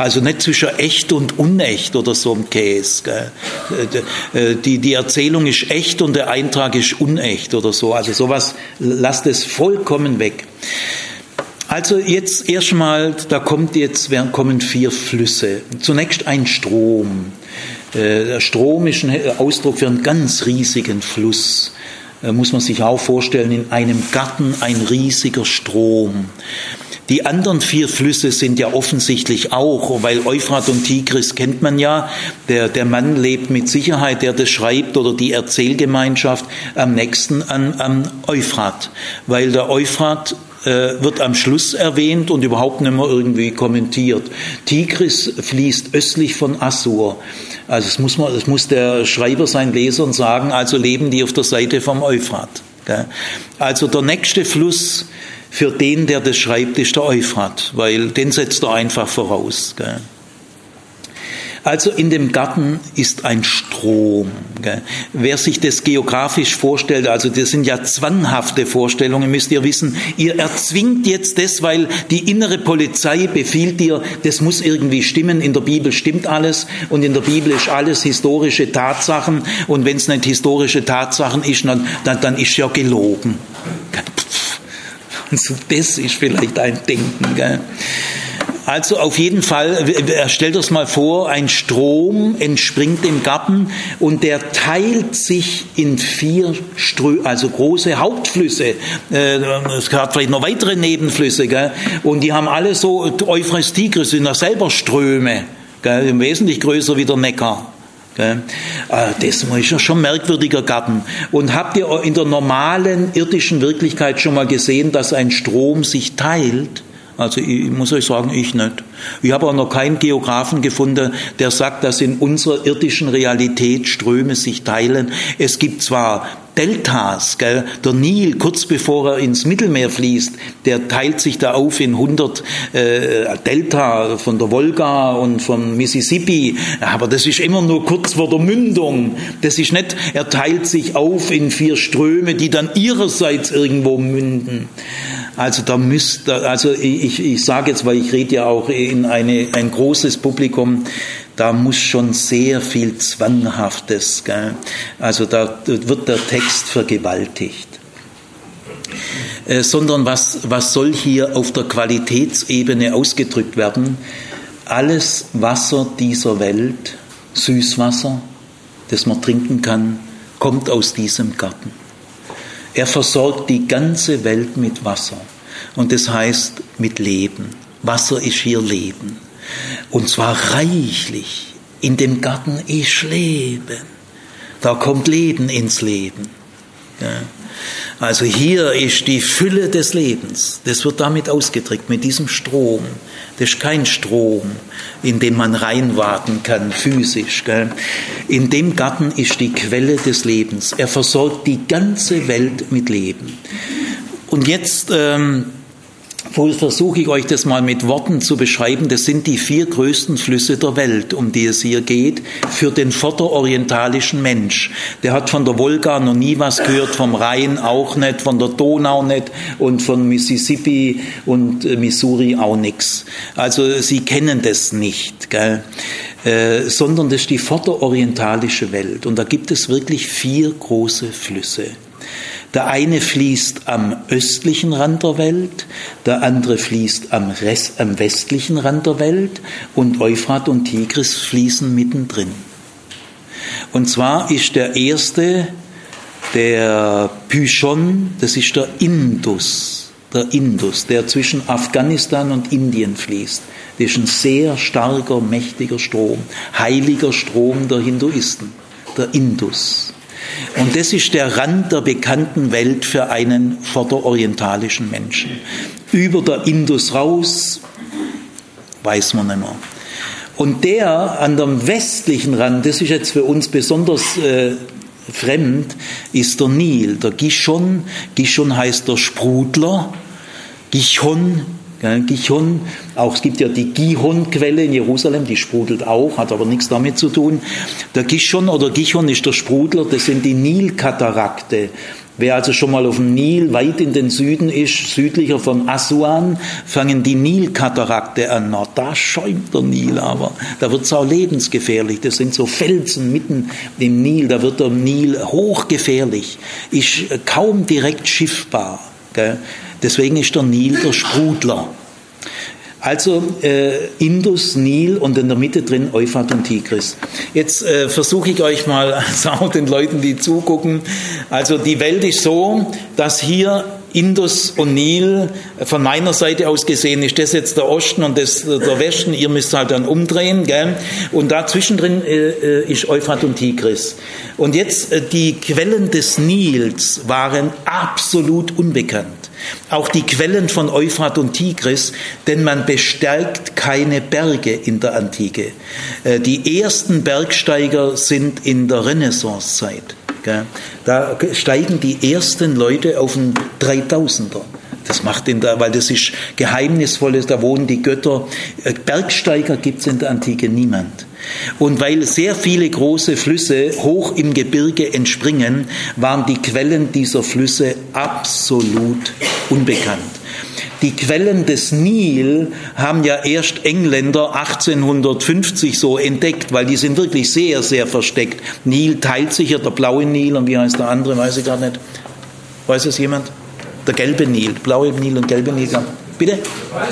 Also nicht zwischen echt und unecht oder so ein Käse. Äh, die, die Erzählung ist echt und der Eintrag ist unecht oder so. Also sowas, lasst es vollkommen weg. Also jetzt erstmal, da kommt jetzt, kommen vier Flüsse. Zunächst ein Strom. Äh, der Strom ist ein Ausdruck für einen ganz riesigen Fluss. Äh, muss man sich auch vorstellen, in einem Garten ein riesiger Strom. Die anderen vier Flüsse sind ja offensichtlich auch, weil Euphrat und Tigris kennt man ja. Der, der Mann lebt mit Sicherheit, der das schreibt, oder die Erzählgemeinschaft am nächsten an, an Euphrat, weil der Euphrat wird am Schluss erwähnt und überhaupt nicht mehr irgendwie kommentiert. Tigris fließt östlich von Assur. Also es muss, man, es muss der Schreiber seinen Lesern sagen, also leben die auf der Seite vom Euphrat. Also der nächste Fluss für den, der das schreibt, ist der Euphrat, weil den setzt er einfach voraus. Also in dem Garten ist ein Strom. Wer sich das geografisch vorstellt, also das sind ja zwanghafte Vorstellungen, müsst ihr wissen, ihr erzwingt jetzt das, weil die innere Polizei befiehlt dir, das muss irgendwie stimmen. In der Bibel stimmt alles und in der Bibel ist alles historische Tatsachen und wenn es nicht historische Tatsachen ist, dann, dann, dann ist ja gelogen. Also das ist vielleicht ein Denken. Gell? Also auf jeden Fall, stellt euch mal vor, ein Strom entspringt im Garten und der teilt sich in vier Strö also große Hauptflüsse. Äh, es hat vielleicht noch weitere Nebenflüsse, gell? und die haben alle so, Euphrates Tigris sind ja selber Ströme, gell? wesentlich größer wie der Neckar. Äh, das ist ja schon ein merkwürdiger Garten. Und habt ihr in der normalen irdischen Wirklichkeit schon mal gesehen, dass ein Strom sich teilt? Also ich muss euch sagen, ich nicht. Ich habe auch noch keinen Geografen gefunden, der sagt, dass in unserer irdischen Realität Ströme sich teilen. Es gibt zwar Deltas, gell? der Nil, kurz bevor er ins Mittelmeer fließt, der teilt sich da auf in 100 äh, Delta von der Wolga und vom Mississippi, aber das ist immer nur kurz vor der Mündung. Das ist nicht, er teilt sich auf in vier Ströme, die dann ihrerseits irgendwo münden. Also da müsste, also ich, ich sage jetzt, weil ich rede ja auch in eine, ein großes Publikum, da muss schon sehr viel Zwanghaftes, gell? also da wird der Text vergewaltigt. Äh, sondern was, was soll hier auf der Qualitätsebene ausgedrückt werden? Alles Wasser dieser Welt, Süßwasser, das man trinken kann, kommt aus diesem Garten. Er versorgt die ganze Welt mit Wasser. Und das heißt mit Leben. Wasser ist hier Leben. Und zwar reichlich. In dem Garten ist Leben. Da kommt Leben ins Leben. Also hier ist die Fülle des Lebens. Das wird damit ausgedrückt, mit diesem Strom. Das ist kein Strom, in den man reinwaten kann, physisch. In dem Garten ist die Quelle des Lebens. Er versorgt die ganze Welt mit Leben. Und jetzt ähm, versuche ich euch das mal mit Worten zu beschreiben. Das sind die vier größten Flüsse der Welt, um die es hier geht, für den vorderorientalischen Mensch. Der hat von der Wolga noch nie was gehört, vom Rhein auch nicht, von der Donau nicht und von Mississippi und äh, Missouri auch nichts. Also sie kennen das nicht, gell? Äh, sondern das ist die vorderorientalische Welt. Und da gibt es wirklich vier große Flüsse. Der eine fließt am östlichen Rand der Welt, der andere fließt am, Rest, am westlichen Rand der Welt und Euphrat und Tigris fließen mittendrin. Und zwar ist der erste der Pyschon, das ist der Indus, der Indus, der zwischen Afghanistan und Indien fließt. Das ist ein sehr starker, mächtiger Strom, heiliger Strom der Hinduisten, der Indus. Und das ist der Rand der bekannten Welt für einen vorderorientalischen Menschen. Über der Indus raus, weiß man nicht mehr. Und der an dem westlichen Rand, das ist jetzt für uns besonders äh, fremd, ist der Nil, der Gishon. Gishon heißt der Sprudler. Gichon Gichon, auch es gibt ja die Gihon-Quelle in Jerusalem, die sprudelt auch, hat aber nichts damit zu tun. Der Gichon oder Gichon ist der Sprudler, das sind die Nilkatarakte. Wer also schon mal auf dem Nil weit in den Süden ist, südlicher von Assuan, fangen die Nilkatarakte an. Na, da schäumt der Nil aber. Da wird es auch lebensgefährlich. Das sind so Felsen mitten im Nil. Da wird der Nil hochgefährlich. Ist kaum direkt schiffbar. Gell? Deswegen ist der Nil der Sprudler. Also äh, Indus, Nil und in der Mitte drin Euphrat und Tigris. Jetzt äh, versuche ich euch mal, also auch den Leuten, die zugucken, also die Welt ist so, dass hier Indus und Nil, von meiner Seite aus gesehen ist das jetzt der Osten und das der Westen, ihr müsst halt dann umdrehen, gell? und da zwischendrin äh, äh, ist Euphrat und Tigris. Und jetzt, äh, die Quellen des Nils waren absolut unbekannt. Auch die Quellen von Euphrat und Tigris, denn man bestärkt keine Berge in der Antike. Äh, die ersten Bergsteiger sind in der Renaissancezeit. Da steigen die ersten Leute auf den 3000er. Das macht ihn da, weil das ist geheimnisvolles, da wohnen die Götter. Äh, Bergsteiger gibt es in der Antike niemand. Und weil sehr viele große Flüsse hoch im Gebirge entspringen, waren die Quellen dieser Flüsse absolut unbekannt. Die Quellen des Nil haben ja erst Engländer 1850 so entdeckt, weil die sind wirklich sehr, sehr versteckt. Nil teilt sich ja, der blaue Nil und wie heißt der andere, weiß ich gar nicht. Weiß es jemand? Der gelbe Nil, blaue Nil und gelbe Nil. Bitte?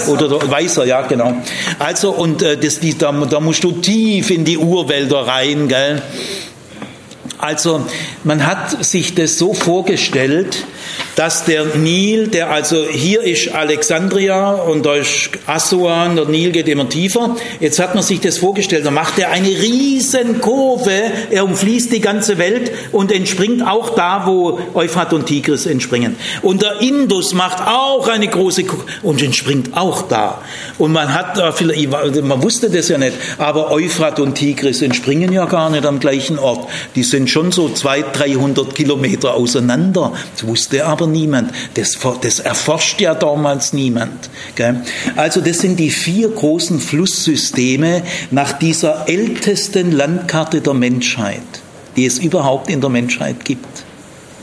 Oder der, weißer, ja, genau. Also, und äh, das, die, da, da musst du tief in die Urwälder rein, gell? Also, man hat sich das so vorgestellt, dass der Nil, der also hier ist Alexandria und da ist Assuan, der Nil geht immer tiefer. Jetzt hat man sich das vorgestellt, da macht er eine riesen Kurve, er umfließt die ganze Welt und entspringt auch da, wo Euphrat und Tigris entspringen. Und der Indus macht auch eine große Kurve und entspringt auch da. Und man hat man wusste das ja nicht, aber Euphrat und Tigris entspringen ja gar nicht am gleichen Ort. Die sind schon so 200, 300 Kilometer auseinander. Das wusste aber niemand. Das, das erforscht ja damals niemand. Gell? Also das sind die vier großen Flusssysteme nach dieser ältesten Landkarte der Menschheit, die es überhaupt in der Menschheit gibt.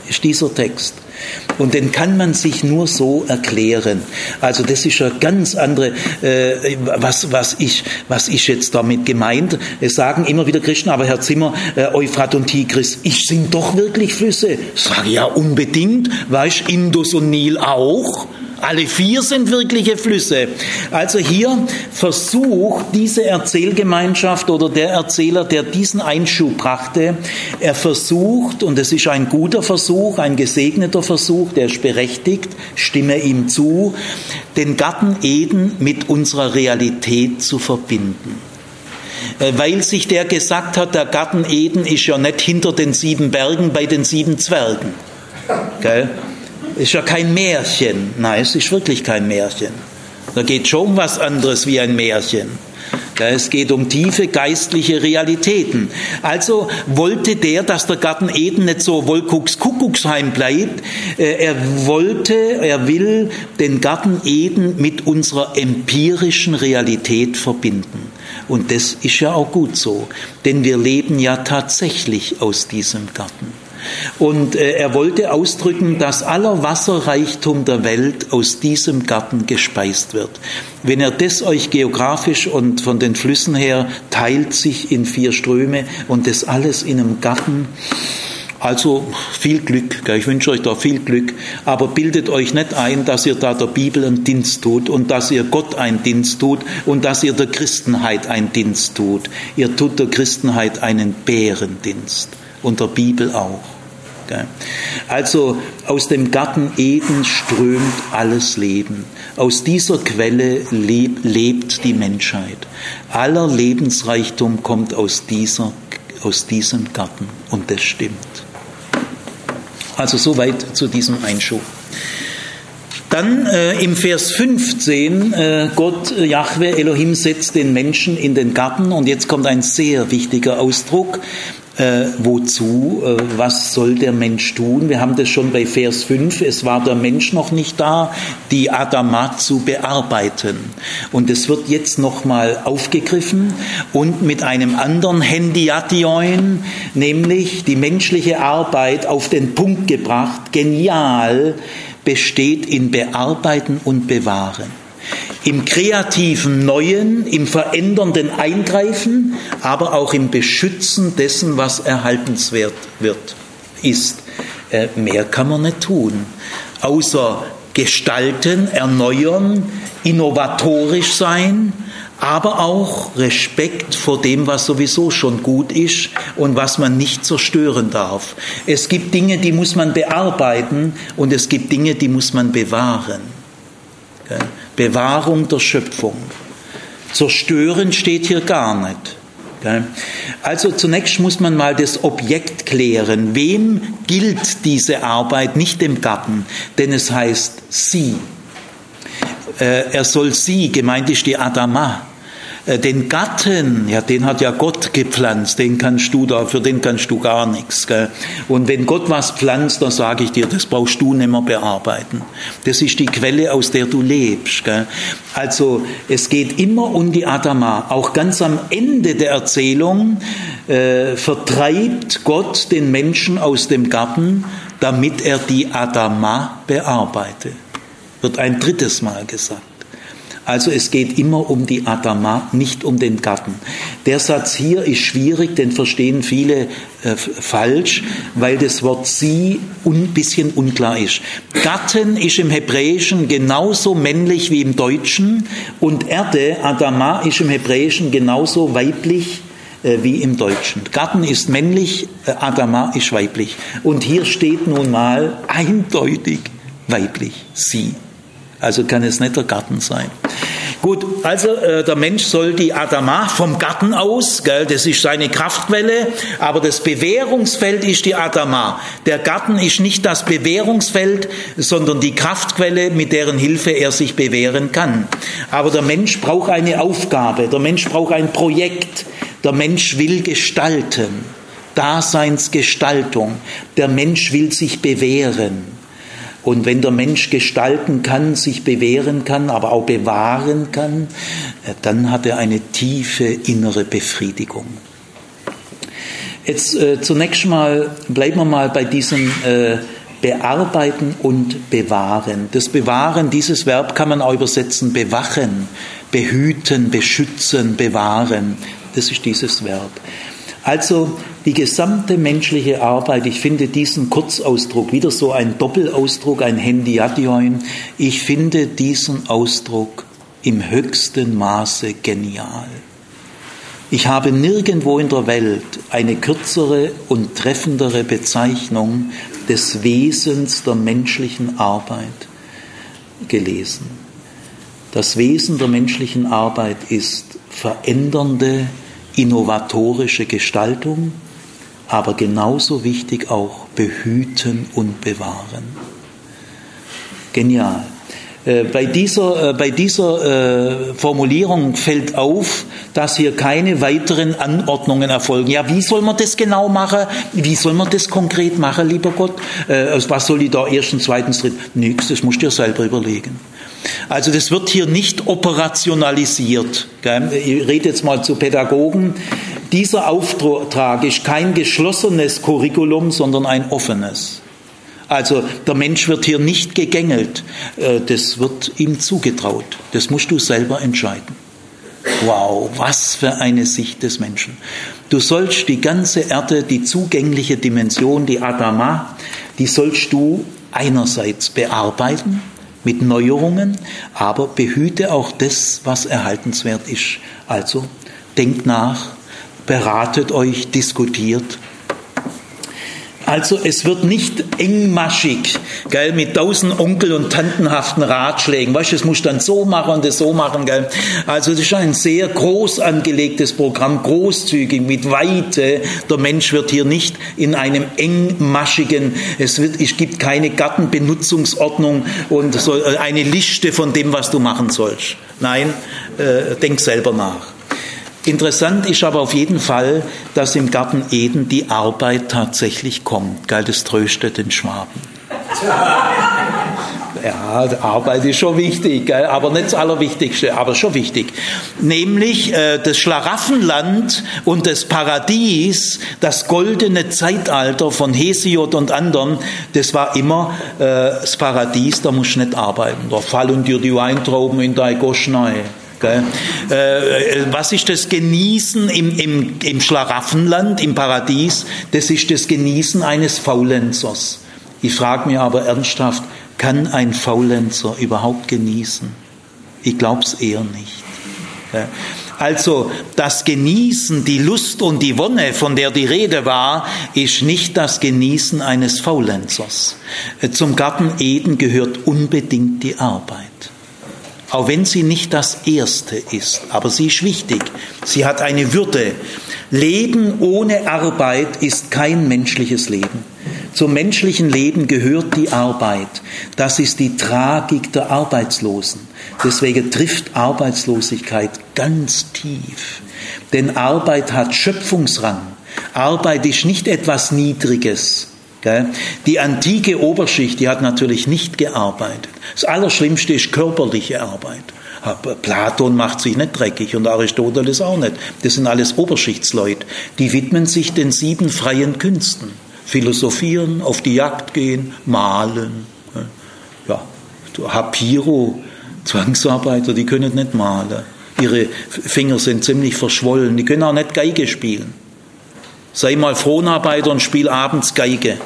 Ist dieser Text. Und den kann man sich nur so erklären. Also das ist ja ganz andere, äh, was, was, ich, was ist jetzt damit gemeint. Es sagen immer wieder Christen, aber Herr Zimmer, äh, Euphrat und Tigris, ich sind doch wirklich Flüsse. Sag ja unbedingt, weißt Indus und Nil auch. Alle vier sind wirkliche Flüsse. Also hier versucht diese Erzählgemeinschaft oder der Erzähler, der diesen Einschub brachte, er versucht, und es ist ein guter Versuch, ein gesegneter Versuch, der ist berechtigt, stimme ihm zu, den Garten Eden mit unserer Realität zu verbinden äh, weil sich der gesagt hat, der Garten Eden ist ja nicht hinter den sieben Bergen bei den sieben Zwergen. Gell? Ist ja kein Märchen. Nein, es ist wirklich kein Märchen. Da geht schon was anderes wie ein Märchen. Es geht um tiefe geistliche Realitäten. Also wollte der, dass der Garten Eden nicht so Wolkucks Kuckucksheim bleibt. Äh, er wollte, er will den Garten Eden mit unserer empirischen Realität verbinden. Und das ist ja auch gut so, denn wir leben ja tatsächlich aus diesem Garten. Und äh, er wollte ausdrücken, dass aller Wasserreichtum der Welt aus diesem Garten gespeist wird. Wenn er das euch geografisch und von den Flüssen her teilt sich in vier Ströme und das alles in einem Garten, also viel Glück, ich wünsche euch da viel Glück, aber bildet euch nicht ein, dass ihr da der Bibel einen Dienst tut und dass ihr Gott einen Dienst tut und dass ihr der Christenheit einen Dienst tut. Ihr tut der Christenheit einen Bärendienst und der Bibel auch. Also aus dem Garten Eden strömt alles Leben. Aus dieser Quelle lebt die Menschheit. Aller Lebensreichtum kommt aus, dieser, aus diesem Garten und das stimmt. Also soweit zu diesem Einschub. Dann äh, im Vers 15, äh, Gott, äh, Jahwe, Elohim setzt den Menschen in den Garten und jetzt kommt ein sehr wichtiger Ausdruck äh, wozu, äh, was soll der Mensch tun? Wir haben das schon bei Vers 5, es war der Mensch noch nicht da, die Adama zu bearbeiten. Und es wird jetzt nochmal aufgegriffen und mit einem anderen Hendiation, nämlich die menschliche Arbeit auf den Punkt gebracht, genial, besteht in Bearbeiten und Bewahren im kreativen Neuen, im verändernden Eingreifen, aber auch im Beschützen dessen, was erhaltenswert wird, ist. Äh, mehr kann man nicht tun, außer gestalten, erneuern, innovatorisch sein, aber auch Respekt vor dem, was sowieso schon gut ist und was man nicht zerstören darf. Es gibt Dinge, die muss man bearbeiten und es gibt Dinge, die muss man bewahren. Bewahrung der Schöpfung. Zerstören steht hier gar nicht. Also zunächst muss man mal das Objekt klären. Wem gilt diese Arbeit? Nicht dem Gatten, denn es heißt sie. Äh, er soll sie, gemeint ist die Adama. Äh, den Gatten, ja, den hat ja Gott gepflanzt, den kannst du da, für den kannst du gar nichts. Gell? Und wenn Gott was pflanzt, dann sage ich dir, das brauchst du nicht mehr bearbeiten. Das ist die Quelle, aus der du lebst. Gell? Also es geht immer um die Adama. Auch ganz am Ende der Erzählung äh, vertreibt Gott den Menschen aus dem Garten, damit er die Adama bearbeite. Wird ein drittes Mal gesagt. Also es geht immer um die Adama, nicht um den Garten. Der Satz hier ist schwierig, den verstehen viele äh, falsch, weil das Wort sie ein bisschen unklar ist. Gatten ist im Hebräischen genauso männlich wie im Deutschen und Erde, Adama, ist im Hebräischen genauso weiblich äh, wie im Deutschen. Garten ist männlich, äh, Adama ist weiblich. Und hier steht nun mal eindeutig weiblich, sie. Also kann es nicht der Garten sein. Gut, also äh, der Mensch soll die Adama vom Garten aus, gell, das ist seine Kraftquelle, aber das Bewährungsfeld ist die Adama. Der Garten ist nicht das Bewährungsfeld, sondern die Kraftquelle, mit deren Hilfe er sich bewähren kann. Aber der Mensch braucht eine Aufgabe, der Mensch braucht ein Projekt, der Mensch will gestalten, Daseinsgestaltung, der Mensch will sich bewähren. Und wenn der Mensch gestalten kann, sich bewähren kann, aber auch bewahren kann, äh, dann hat er eine tiefe innere Befriedigung. Jetzt äh, zunächst mal bleiben wir mal bei diesem äh, Bearbeiten und Bewahren. Das Bewahren, dieses Verb kann man auch übersetzen, bewachen, behüten, beschützen, bewahren. Das ist dieses Verb. Also die gesamte menschliche Arbeit, ich finde diesen Kurzausdruck, wieder so ein Doppelausdruck, ein Hendiation, ich finde diesen Ausdruck im höchsten Maße genial. Ich habe nirgendwo in der Welt eine kürzere und treffendere Bezeichnung des Wesens der menschlichen Arbeit gelesen. Das Wesen der menschlichen Arbeit ist verändernde, innovatorische Gestaltung, aber genauso wichtig auch behüten und bewahren. Genial. Äh, bei dieser, äh, bei dieser äh, Formulierung fällt auf, dass hier keine weiteren Anordnungen erfolgen. Ja, wie soll man das genau machen? Wie soll man das konkret machen, lieber Gott? Was soll ich da erstens, zweitens, drittens? Nichts, das musst du dir selber überlegen. Also das wird hier nicht operationalisiert. Ich rede jetzt mal zu Pädagogen. Dieser Auftrag ist kein geschlossenes Curriculum, sondern ein offenes. Also der Mensch wird hier nicht gegängelt, äh, das wird ihm zugetraut. Das musst du selber entscheiden. Wow, was für eine Sicht des Menschen. Du sollst die ganze Erde, die zugängliche Dimension, die Adama, die sollst du einerseits bearbeiten mit Neuerungen, aber behüte auch das, was erhaltenswert ist. Also denkt nach, beratet euch, diskutiert. Also es wird nicht engmaschig, gell, mit tausend Onkel- und Tantenhaften Ratschlägen. Weißt du, das musst du dann so machen und das so machen, gell. Also das ist ein sehr groß angelegtes Programm, großzügig, mit Weite. Der Mensch wird hier nicht in einem engmaschigen, es, wird, es gibt keine Gartenbenutzungsordnung und so äh, eine Liste von dem, was du machen sollst. Nein, äh, denk selber nach. Interessant ist aber auf jeden Fall, dass im Garten Eden die Arbeit tatsächlich kommt. Gell, das tröstet den Schwaben. *laughs* Ja, Arbeit ist schon wichtig, gell? aber nicht das Allerwichtigste, aber schon wichtig. Nämlich äh, das Schlaraffenland und das Paradies, das goldene Zeitalter von Hesiod und anderen, das war immer äh, das Paradies, da musst du nicht arbeiten. Da fallen dir die Weintrauben in dein Goschnei. Äh, was ist das Genießen im, im, im Schlaraffenland, im Paradies? Das ist das Genießen eines Faulenzers. Ich frage mich aber ernsthaft, kann ein Faulenzer überhaupt genießen? Ich glaube es eher nicht. Also das Genießen, die Lust und die Wonne, von der die Rede war, ist nicht das Genießen eines Faulenzers. Zum Garten Eden gehört unbedingt die Arbeit auch wenn sie nicht das Erste ist, aber sie ist wichtig. Sie hat eine Würde. Leben ohne Arbeit ist kein menschliches Leben. Zum menschlichen Leben gehört die Arbeit. Das ist die Tragik der Arbeitslosen. Deswegen trifft Arbeitslosigkeit ganz tief. Denn Arbeit hat Schöpfungsrang. Arbeit ist nicht etwas Niedriges. Die antike Oberschicht, die hat natürlich nicht gearbeitet. Das Allerschlimmste ist körperliche Arbeit. Platon macht sich nicht dreckig und Aristoteles auch nicht. Das sind alles Oberschichtsleute. Die widmen sich den sieben freien Künsten. Philosophieren, auf die Jagd gehen, malen. Ja, Hapiro, Zwangsarbeiter, die können nicht malen. Ihre Finger sind ziemlich verschwollen. Die können auch nicht Geige spielen. Sei mal Fronarbeiter und spiel abends Geige.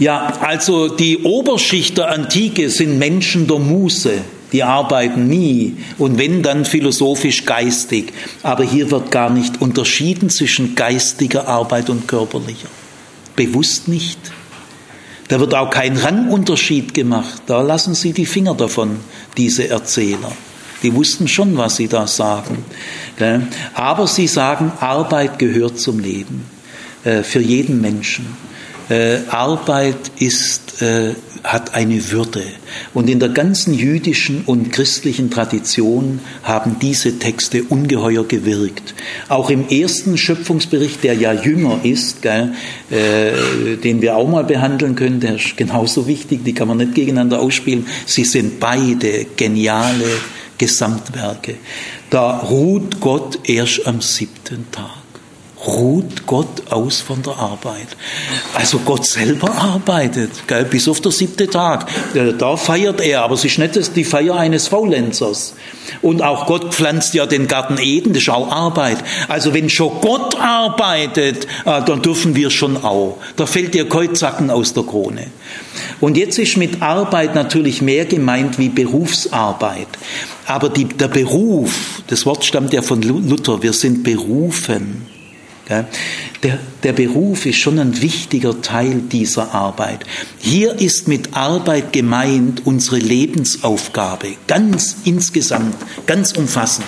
Ja, also die Oberschicht der Antike sind Menschen der Muße. Die arbeiten nie und wenn dann philosophisch geistig. Aber hier wird gar nicht unterschieden zwischen geistiger Arbeit und körperlicher. Bewusst nicht. Da wird auch kein Rangunterschied gemacht. Da lassen Sie die Finger davon, diese Erzähler. Die wussten schon, was sie da sagen. Aber sie sagen, Arbeit gehört zum Leben, äh, für jeden Menschen. Äh, Arbeit ist äh, hat eine Würde. Und in der ganzen jüdischen und christlichen Tradition haben diese Texte ungeheuer gewirkt. Auch im ersten Schöpfungsbericht, der ja jünger ist, gell, äh, den wir auch mal behandeln können, der ist genauso wichtig, die kann man nicht gegeneinander ausspielen. Sie sind beide geniale Gesamtwerke. Da ruht Gott erst am siebten Tag ruht Gott aus von der Arbeit. Also Gott selber arbeitet, gell, bis auf der siebte Tag. Da feiert er, aber es ist nicht die Feier eines Faulenzers. Und auch Gott pflanzt ja den Garten Eden, das ist auch Arbeit. Also wenn schon Gott arbeitet, äh, dann dürfen wir schon auch. Da fällt dir Keutzacken aus der Krone. Und jetzt ist mit Arbeit natürlich mehr gemeint wie Berufsarbeit. Aber die, der Beruf, das Wort stammt ja von Luther, wir sind berufen. Der, der Beruf ist schon ein wichtiger Teil dieser Arbeit. Hier ist mit Arbeit gemeint unsere Lebensaufgabe, ganz insgesamt, ganz umfassend.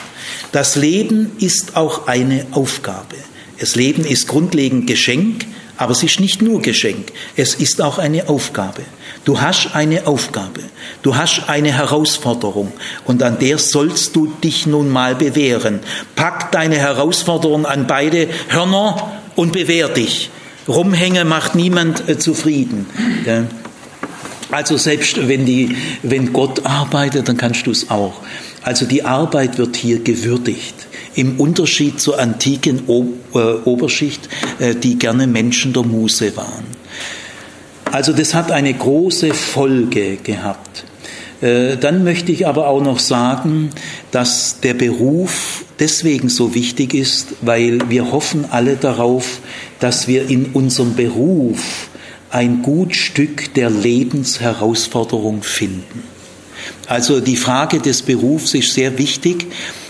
Das Leben ist auch eine Aufgabe. Das Leben ist grundlegend Geschenk, aber es ist nicht nur Geschenk, es ist auch eine Aufgabe. Du hast eine Aufgabe, du hast eine Herausforderung und an der sollst du dich nun mal bewähren. Pack deine Herausforderung an beide Hörner und bewehr dich. Rumhänge macht niemand äh, zufrieden. Also selbst wenn, die, wenn Gott arbeitet, dann kannst du es auch. Also die Arbeit wird hier gewürdigt. Im Unterschied zur antiken äh, Oberschicht, äh, die gerne Menschen der Muse waren. Also das hat eine große Folge gehabt. Äh, dann möchte ich aber auch noch sagen, dass der Beruf deswegen so wichtig ist, weil wir hoffen alle darauf, dass wir in unserem Beruf ein gut Stück der Lebensherausforderung finden. Also die Frage des Berufs ist sehr wichtig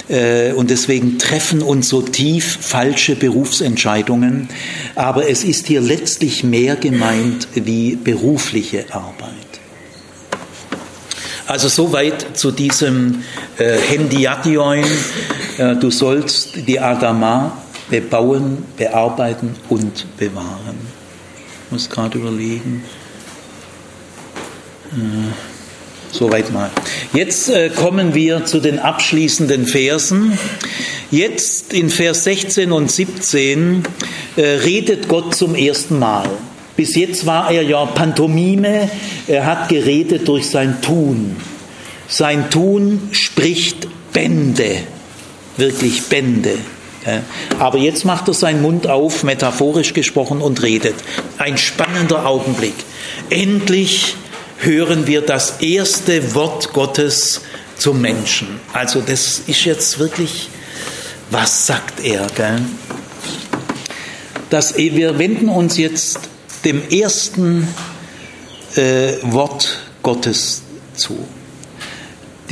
äh, und deswegen treffen uns so tief falsche Berufsentscheidungen. Aber es ist hier letztlich mehr gemeint wie berufliche Arbeit. Also soweit zu diesem äh, Hendiation. Äh, du sollst die Adama bebauen, bearbeiten und bewahren. Muss gerade überlegen. Äh. Soweit mal. Jetzt äh, kommen wir zu den abschließenden Versen. Jetzt in Vers 16 und 17 äh, redet Gott zum ersten Mal. Bis jetzt war er ja Pantomime, er hat geredet durch sein Tun. Sein Tun spricht Bände, wirklich Bände. Aber jetzt macht er seinen Mund auf, metaphorisch gesprochen, und redet. Ein spannender Augenblick. Endlich hören wir das erste Wort Gottes zum Menschen. Also das ist jetzt wirklich, was sagt er? Gell? Das, wir wenden uns jetzt dem ersten äh, Wort Gottes zu.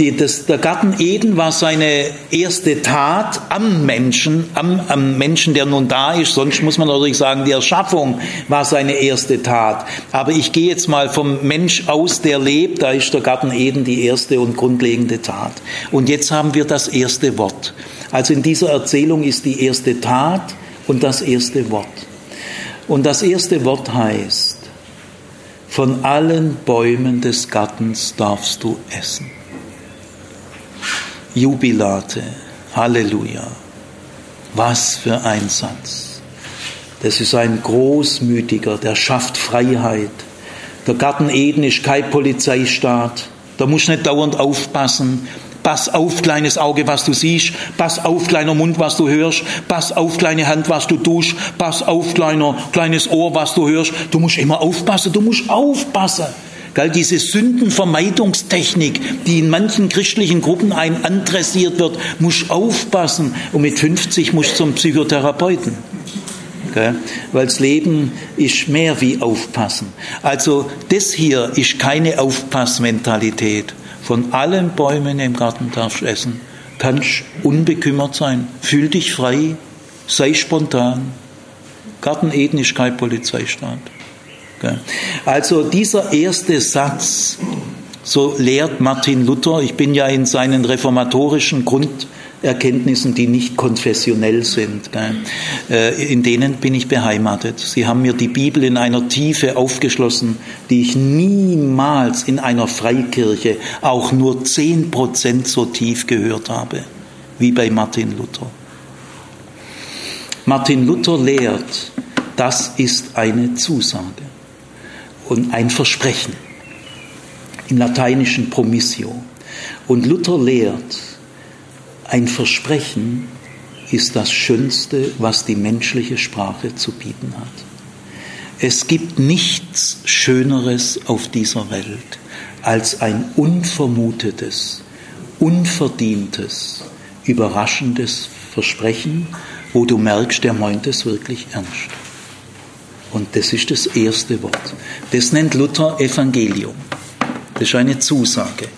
Die, das, der Garten Eden war seine erste Tat am Menschen, am, am Menschen, der nun da ist. Sonst muss man natürlich sagen, die Erschaffung war seine erste Tat. Aber ich gehe jetzt mal vom Mensch aus, der lebt. Da ist der Garten Eden die erste und grundlegende Tat. Und jetzt haben wir das erste Wort. Also in dieser Erzählung ist die erste Tat und das erste Wort. Und das erste Wort heißt, von allen Bäumen des Gartens darfst du essen. Jubilate. Halleluja. Was für ein Satz. Das ist ein großmütiger, der schafft Freiheit. Der Garten Eden ist kein Polizeistaat. Da musst du nicht dauernd aufpassen. Pass auf, kleines Auge, was du siehst. Pass auf, kleiner Mund, was du hörst. Pass auf, kleine Hand, was du tust. Pass auf, kleiner, kleines Ohr, was du hörst. Du musst immer aufpassen. Du musst aufpassen. Gell, diese Sündenvermeidungstechnik, die in manchen christlichen Gruppen ein andressiert wird, muss aufpassen und mit 50 muss zum Psychotherapeuten. Weil das Leben ist mehr wie aufpassen. Also das hier ist keine Aufpassmentalität. Von allen Bäumen im Garten darfst du essen. Kannst unbekümmert sein. Fühl dich frei. Sei spontan. Garten Eden ist kein Polizeistaat. Also dieser erste Satz, so lehrt Martin Luther, ich bin ja in seinen reformatorischen Grunderkenntnissen, die nicht konfessionell sind, äh, in denen bin ich beheimatet. Sie haben mir die Bibel in einer Tiefe aufgeschlossen, die ich niemals in einer Freikirche auch nur zehn Prozent so tief gehört habe, wie bei Martin Luther. Martin Luther lehrt, das ist eine Zusage und ein Versprechen. Im lateinischen Promissio. Und Luther lehrt, ein Versprechen ist das Schönste, was die menschliche Sprache zu bieten hat. Es gibt nichts Schöneres auf dieser Welt als ein unvermutetes, unverdientes, überraschendes Versprechen, wo du merkst, der meint es wirklich ernst. Und das ist das erste Wort. Das nennt Luther Evangelium. Das ist eine Zusage.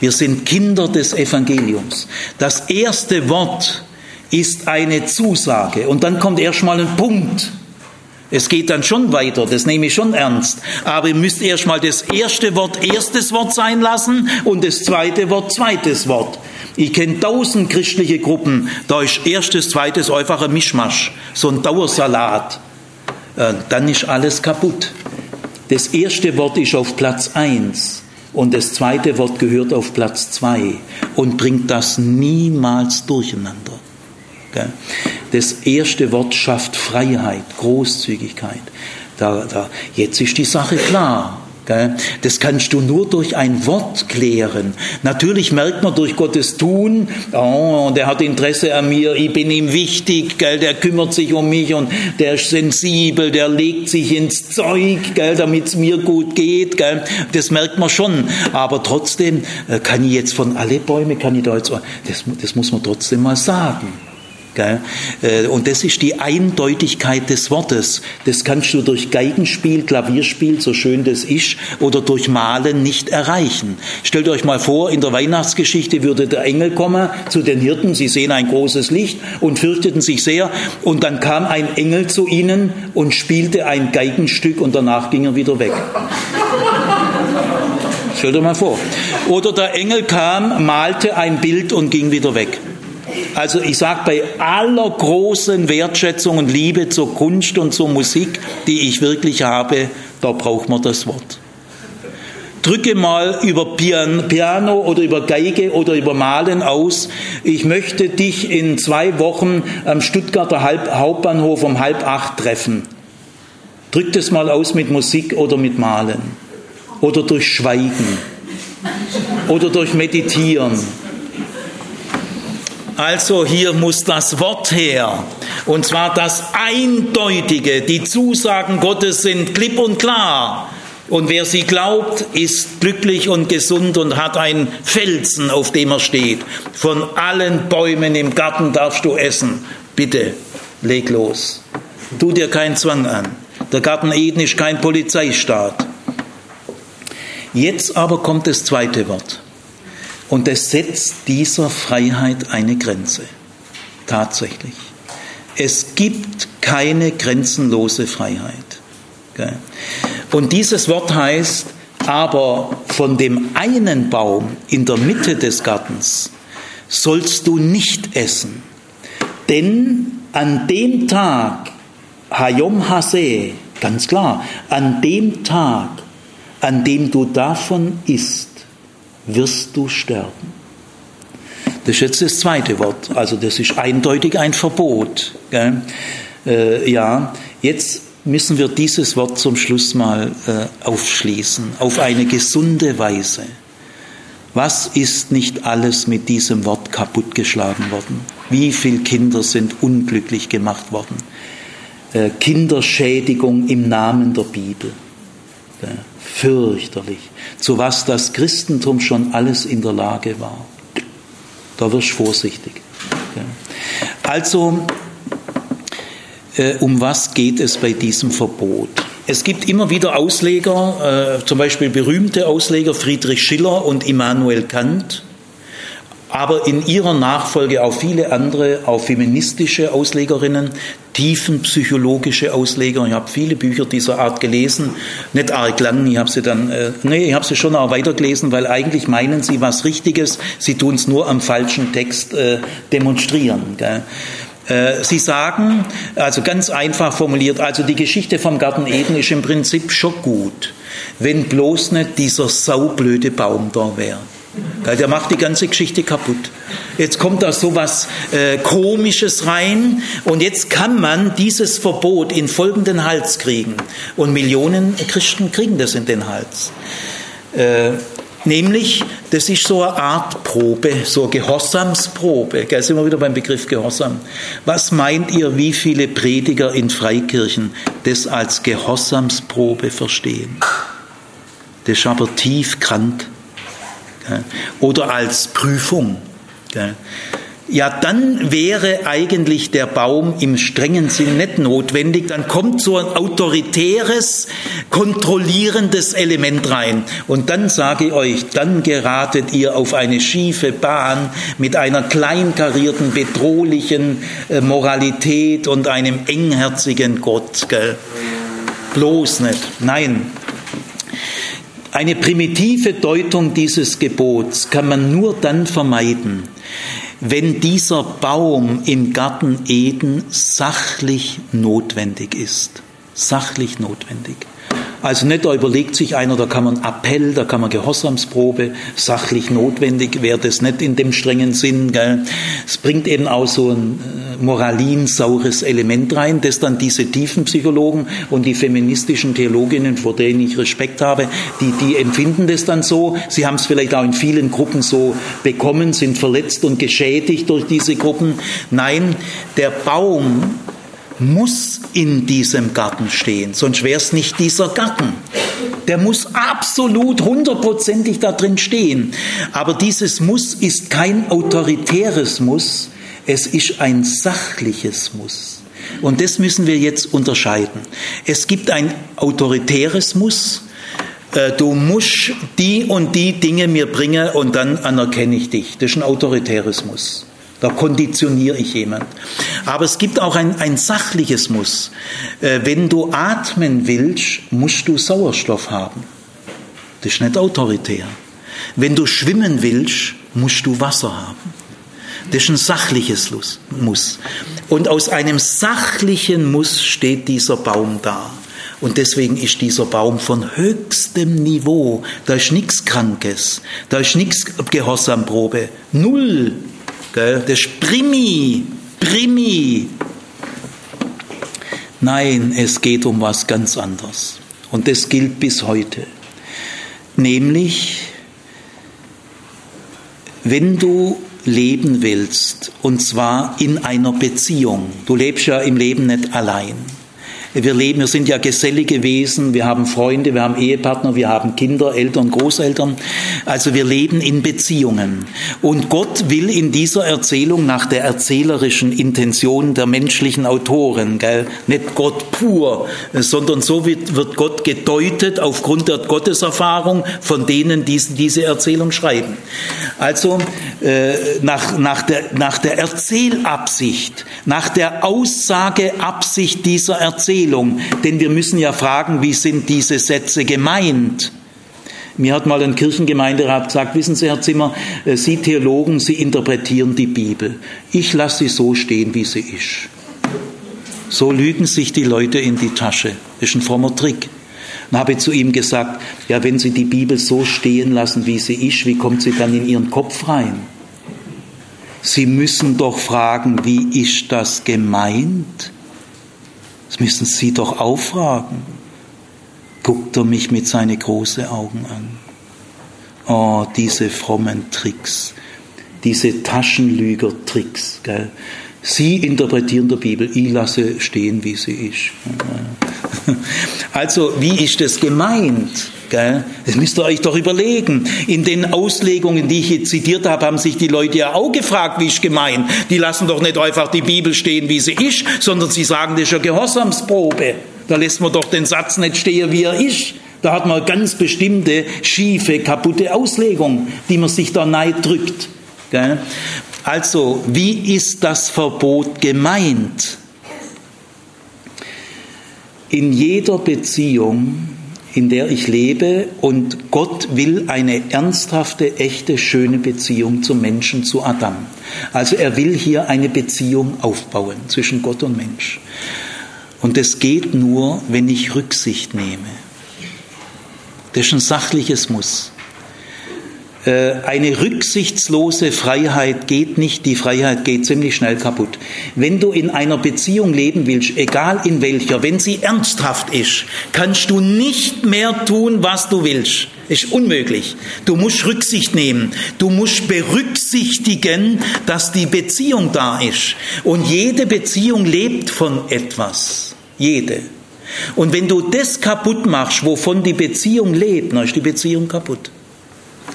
Wir sind Kinder des Evangeliums. Das erste Wort ist eine Zusage. Und dann kommt erstmal ein Punkt. Es geht dann schon weiter, das nehme ich schon ernst. Aber ihr müsst erstmal das erste Wort erstes Wort sein lassen und das zweite Wort zweites Wort. Ich kenne tausend christliche Gruppen, da ist erstes, zweites einfach ein Mischmasch, so ein Dauersalat. Äh, dann ist alles kaputt. Das erste Wort ist auf Platz 1 und das zweite Wort gehört auf Platz 2 und bringt das niemals durcheinander. Das erste Wort schafft Freiheit, Großzügigkeit. Da, da, jetzt ist die Sache klar. Das kannst du nur durch ein Wort klären. Natürlich merkt man durch Gottes Tun, oh, der hat Interesse an mir, ich bin ihm wichtig, gell, der kümmert sich um mich und der ist sensibel, der legt sich ins Zeug, damit es mir gut geht. Gell. Das merkt man schon. Aber trotzdem äh, kann ich jetzt von alle Bäume, kann ich da jetzt, das, das muss man trotzdem mal sagen. Äh, und das ist die Eindeutigkeit des Wortes. Das kannst du durch Geigenspiel, Klavierspiel, so schön das ist, oder durch Malen nicht erreichen. Stellt euch mal vor, in der Weihnachtsgeschichte würde der Engel kommen zu den Hirten, sie sehen ein großes Licht und fürchteten sich sehr, und dann kam ein Engel zu ihnen und spielte ein Geigenstück und danach ging er wieder weg. Stellt euch mal vor. Oder der Engel kam, malte ein Bild und ging wieder weg. Also ich sage bei aller großen Wertschätzung und Liebe zur Kunst und zur Musik, die ich wirklich habe, da braucht man das Wort. Drücke mal über Piano oder über Geige oder über Malen aus. Ich möchte dich in zwei Wochen am Stuttgarter Hauptbahnhof um halb acht treffen. Drück das mal aus mit Musik oder mit Malen. Oder durch Schweigen. Oder durch Meditieren also hier muss das Wort her. Und zwar das Eindeutige. Die Zusagen Gottes sind klipp und klar. Und wer sie glaubt, ist glücklich und gesund und hat einen Felsen, auf dem er steht. Von allen Bäumen im Garten darfst du essen. Bitte, leg los. Tu dir keinen Zwang an. Der Garten Eden ist kein Polizeistaat. Jetzt aber kommt das zweite Wort. Und es setzt dieser Freiheit eine Grenze. Tatsächlich. Es gibt keine grenzenlose Freiheit. Und dieses Wort heißt, aber von dem einen Baum in der Mitte des Gartens sollst du nicht essen, denn an dem Tag, Hayom Hase, ganz klar, an dem Tag, an dem du davon isst, wirst du sterben. Das ist jetzt das zweite Wort. Also das ist eindeutig ein Verbot. Äh, ja, jetzt müssen wir dieses Wort zum Schluss mal äh, aufschließen, auf eine gesunde Weise. Was ist nicht alles mit diesem Wort kaputtgeschlagen worden? Wie viele Kinder sind unglücklich gemacht worden? Äh, Kinderschädigung im Namen der Bibel. Ja fürchterlich, zu was das Christentum schon alles in der Lage war. Da wirst du vorsichtig. Also, äh, um was geht es bei diesem Verbot? Es gibt immer wieder Ausleger, äh, zum Beispiel berühmte Ausleger Friedrich Schiller und Immanuel Kant. Aber in ihrer Nachfolge auch viele andere, auch feministische Auslegerinnen, tiefenpsychologische Ausleger. Ich habe viele Bücher dieser Art gelesen, nicht arg lang, ich habe sie dann, äh, nee, ich habe sie schon auch weitergelesen, weil eigentlich meinen sie was Richtiges, sie tun es nur am falschen Text äh, demonstrieren. Gell? Äh, sie sagen, also ganz einfach formuliert, also die Geschichte vom Garten Eden ist im Prinzip schon gut, wenn bloß nicht dieser saublöde Baum da wäre. Der macht die ganze Geschichte kaputt. Jetzt kommt da so was äh, Komisches rein und jetzt kann man dieses Verbot in folgenden Hals kriegen. Und Millionen Christen kriegen das in den Hals. Äh, Nämlich, das ist so eine Art Probe, so eine Gehorsamsprobe. Gell, sind wir wieder beim Begriff Gehorsam. Was meint ihr, wie viele Prediger in Freikirchen das als Gehorsamsprobe verstehen? Das ist aber tief krank. Oder als Prüfung. Ja, dann wäre eigentlich der Baum im strengen Sinn nicht notwendig. Dann kommt so ein autoritäres, kontrollierendes Element rein. Und dann sage ich euch, dann geratet ihr auf eine schiefe Bahn mit einer kleinkarierten, bedrohlichen äh, Moralität und einem engherzigen Gott. Gell? Bloß nicht. Nein, eine primitive Deutung dieses Gebots kann man nur dann vermeiden, wenn dieser Baum im Garten Eden sachlich notwendig ist. Sachlich notwendig. Also nicht, da überlegt sich einer, da kann man Appell, da kann man Gehorsamsprobe, sachlich notwendig wäre das nicht in dem strengen Sinn. Gell. Es bringt eben auch so ein äh, moralinsaures Element rein, das dann diese tiefen Psychologen und die feministischen Theologinnen, vor denen ich Respekt habe, die, die empfinden das dann so. Sie haben es vielleicht auch in vielen Gruppen so bekommen, sind verletzt und geschädigt durch diese Gruppen. Nein, der Baum muss in diesem Garten stehen, sonst wäre es nicht dieser Garten. Der muss absolut hundertprozentig da drin stehen. Aber dieses Muss ist kein autoritäres Muss, es ist ein sachliches Muss. Und das müssen wir jetzt unterscheiden. Es gibt ein autoritäres Muss, äh, du musst die und die Dinge mir bringen und dann anerkenne ich dich. Das ist ein autoritäres Muss. Da konditioniere ich jemand. Aber es gibt auch ein, ein sachliches Muss. Äh, wenn du atmen willst, musst du Sauerstoff haben. Das ist nicht autoritär. Wenn du schwimmen willst, musst du Wasser haben. Das ist ein sachliches Muss. Und aus einem sachlichen Muss steht dieser Baum da. Und deswegen ist dieser Baum von höchstem Niveau. Da ist nichts Krankes, da ist nichts Gehorsamprobe. Null Gell? Das ist Primi, Primi. Nein, es geht um was ganz anderes. Und das gilt bis heute. Nämlich, wenn du leben willst, und zwar in einer Beziehung, du lebst ja im Leben nicht allein, wir leben, wir sind ja gesellige Wesen, wir haben Freunde, wir haben Ehepartner, wir haben Kinder, Eltern, Großeltern. Also wir leben in Beziehungen. Und Gott will in dieser Erzählung nach der erzählerischen Intention der menschlichen Autoren, gell? nicht Gott pur, sondern so wird, Gott gedeutet aufgrund der Gotteserfahrung von denen, die diese Erzählung schreiben. Also äh, nach, nach, der, nach der Erzählabsicht, nach der Aussageabsicht dieser Erzählung, Erzählung, denn wir müssen ja fragen, wie sind diese Sätze gemeint? Mir hat mal ein Kirchengemeinderat gesagt, wissen Sie, Herr Zimmer, äh, Sie Theologen, Sie interpretieren die Bibel. Ich lasse sie so stehen, wie sie ist. So lügen sich die Leute in die Tasche. Das ist ein frommer Trick. Dann habe ich zu ihm gesagt, ja, wenn Sie die Bibel so stehen lassen, wie sie ist, wie kommt sie dann in Ihren Kopf rein? Sie müssen doch fragen, wie ist das gemeint? Das müssen Sie doch auffragen. Guckt er mich mit seinen großen Augen an. Oh, diese frommen Tricks, diese Taschenlüger-Tricks. Gell? Sie interpretieren die Bibel, ich lasse stehen, wie sie ist. *laughs* Also, wie ist das gemeint? Das müsst ihr euch doch überlegen. In den Auslegungen, die ich jetzt zitiert habe, haben sich die Leute ja auch gefragt, wie ist gemeint. Die lassen doch nicht einfach die Bibel stehen, wie sie ist, sondern sie sagen, das ist eine Gehorsamsprobe. Da lässt man doch den Satz nicht stehen, wie er ist. Da hat man ganz bestimmte, schiefe, kaputte Auslegung, die man sich da neid drückt. Also, wie ist das Verbot gemeint? In jeder Beziehung, in der ich lebe, und Gott will eine ernsthafte, echte, schöne Beziehung zum Menschen, zu Adam. Also er will hier eine Beziehung aufbauen zwischen Gott und Mensch. Und das geht nur, wenn ich Rücksicht nehme. Das ist ein sachliches Muss. Äh, eine rücksichtslose Freiheit geht nicht, die Freiheit geht ziemlich schnell kaputt. Wenn du in einer Beziehung leben willst, egal in welcher, wenn sie ernsthaft ist, kannst du nicht mehr tun, was du willst. Ist unmöglich. Du musst Rücksicht nehmen. Du musst berücksichtigen, dass die Beziehung da ist. Und jede Beziehung lebt von etwas. Jede. Und wenn du das kaputt machst, wovon die Beziehung lebt, dann ist die Beziehung kaputt.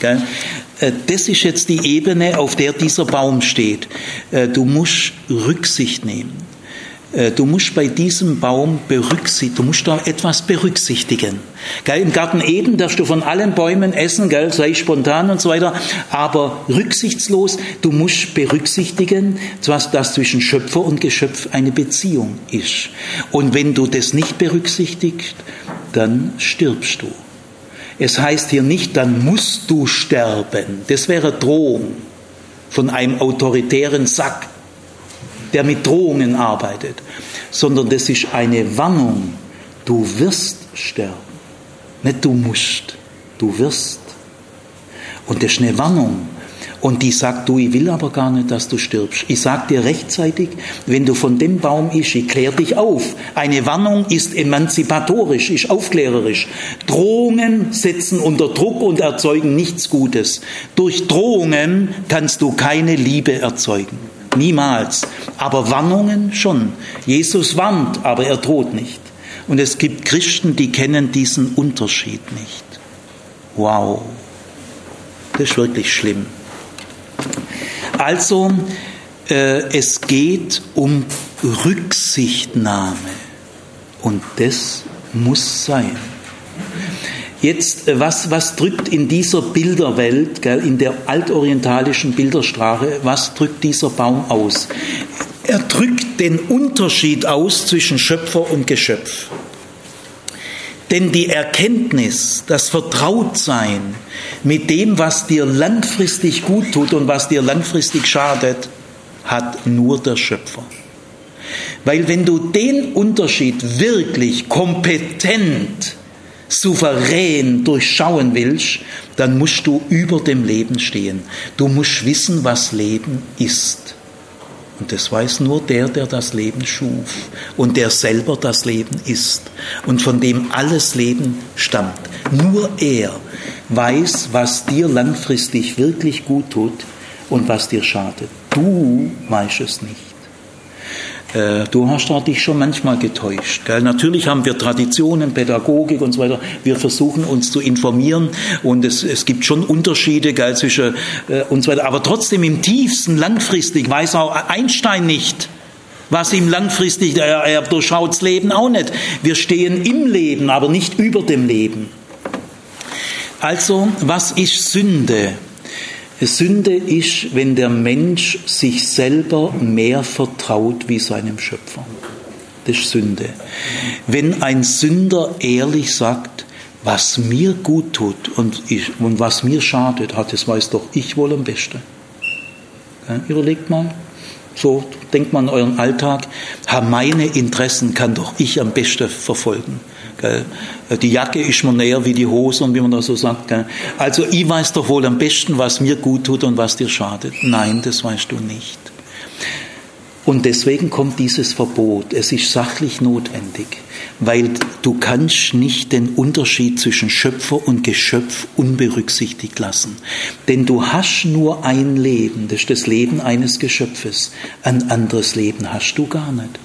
Äh, das ist jetzt die Ebene, auf der dieser Baum steht. Äh, du musst Rücksicht nehmen. Äh, du musst bei diesem Baum berücksichtigen, du musst da etwas berücksichtigen. Gell? Im Garten Eden darfst du von allen Bäumen essen, gell? sei spontan und so weiter, aber rücksichtslos, du musst berücksichtigen, dass das zwischen Schöpfer und Geschöpf eine Beziehung ist. Und wenn du das nicht berücksichtigst, dann stirbst du. Es heißt hier nicht, dann musst du sterben. Das wäre Drohung von einem autoritären Sack, der mit Drohungen arbeitet, sondern das ist eine Warnung. Du wirst sterben. Nicht du musst, du wirst. Und das ist eine Warnung. Und die sagt, du, ich will aber gar nicht, dass du stirbst. Ich sag dir rechtzeitig, wenn du von dem Baum isch, ich klär dich auf. Eine Warnung ist emanzipatorisch, ist aufklärerisch. Drohungen setzen unter Druck und erzeugen nichts Gutes. Durch Drohungen kannst du keine Liebe erzeugen. Niemals. Aber Warnungen schon. Jesus warnt, aber er droht nicht. Und es gibt Christen, die kennen diesen Unterschied nicht. Wow. Das ist wirklich schlimm. Also, äh, es geht um Rücksichtnahme. Und das muss sein. Jetzt, äh, was, was drückt in dieser Bilderwelt, gell, in der altorientalischen Bildersprache, was drückt dieser Baum aus? Er drückt den Unterschied aus zwischen Schöpfer und Geschöpf. Denn die Erkenntnis, das Vertrautsein mit dem, was dir langfristig gut tut und was dir langfristig schadet, hat nur der Schöpfer. Weil wenn du den Unterschied wirklich kompetent, souverän durchschauen willst, dann musst du über dem Leben stehen. Du musst wissen, was Leben ist. Und das weiß nur der, der das Leben schuf und der selber das Leben ist und von dem alles Leben stammt. Nur er weiß, was dir langfristig wirklich gut tut und was dir schadet. Du weißt es nicht. Äh, du hast da dich schon manchmal getäuscht. Gell? Natürlich haben wir Traditionen, Pädagogik und so weiter. Wir versuchen uns zu informieren und es, es gibt schon Unterschiede gell, zwischen äh, und so weiter. Aber trotzdem im tiefsten langfristig weiß auch Einstein nicht, was ihm langfristig, er, er durchschaut das Leben auch nicht. Wir stehen im Leben, aber nicht über dem Leben. Also, was ist Sünde? Sünde ist, wenn der Mensch sich selber mehr vertraut wie seinem Schöpfer. Das ist Sünde. Wenn ein Sünder ehrlich sagt, was mir gut tut und, ich, und was mir schadet, hat, das weiß doch ich wohl am besten. Ja, überlegt mal, so denkt man an euren Alltag, meine Interessen kann doch ich am besten verfolgen. Gell? Die Jacke ist mir näher wie die Hose und wie man das so sagt. Gell? Also ich weiß doch wohl am besten, was mir gut tut und was dir schadet. Nein, das weißt du nicht. Und deswegen kommt dieses Verbot. Es ist sachlich notwendig, weil du kannst nicht den Unterschied zwischen Schöpfer und Geschöpf unberücksichtigt lassen. Denn du hast nur ein Leben, das ist das Leben eines Geschöpfes. Ein anderes Leben hast du gar nicht.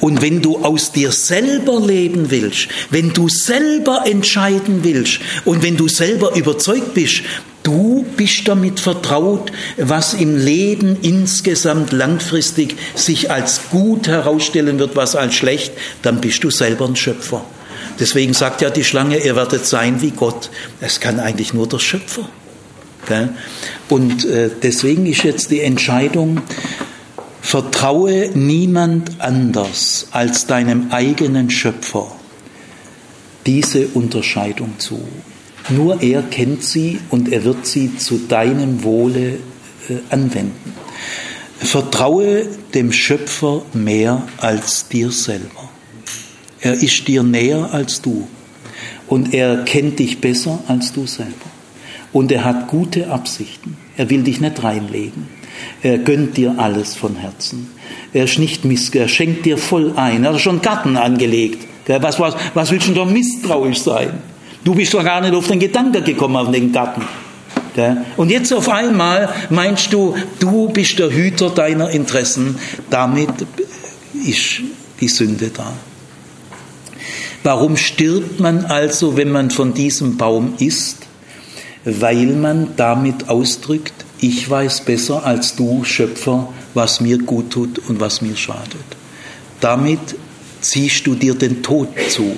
Und wenn du aus dir selber leben willst, wenn du selber entscheiden willst und wenn du selber überzeugt bist, Du bist damit vertraut, was im Leben insgesamt langfristig sich als gut herausstellen wird, was als schlecht, dann bist du selber ein Schöpfer. Deswegen sagt ja die Schlange, ihr werdet sein wie Gott. Es kann eigentlich nur der Schöpfer. Und äh, deswegen ist jetzt die Entscheidung, vertraue niemand anders als deinem eigenen Schöpfer diese Unterscheidung zu. Nur er kennt sie und er wird sie zu deinem Wohle äh, anwenden. Vertraue dem Schöpfer mehr als dir selber. Er ist dir näher als du und er kennt dich besser als du selber. Und er hat gute Absichten. Er will dich nicht reinlegen. Er gönnt dir alles von Herzen. Er ist nicht miss, er schenkt dir voll ein. Er hat schon Garten angelegt. Was, was, was willst du denn da misstrauisch sein? Du bist doch gar nicht auf den Gedanken gekommen, auf den Garten. Und jetzt auf einmal meinst du, du bist der Hüter deiner Interessen. Damit ist die Sünde da. Warum stirbt man also, wenn man von diesem Baum isst? Weil man damit ausdrückt, ich weiß besser als du, Schöpfer, was mir gut tut und was mir schadet. Damit ziehst du dir den Tod zu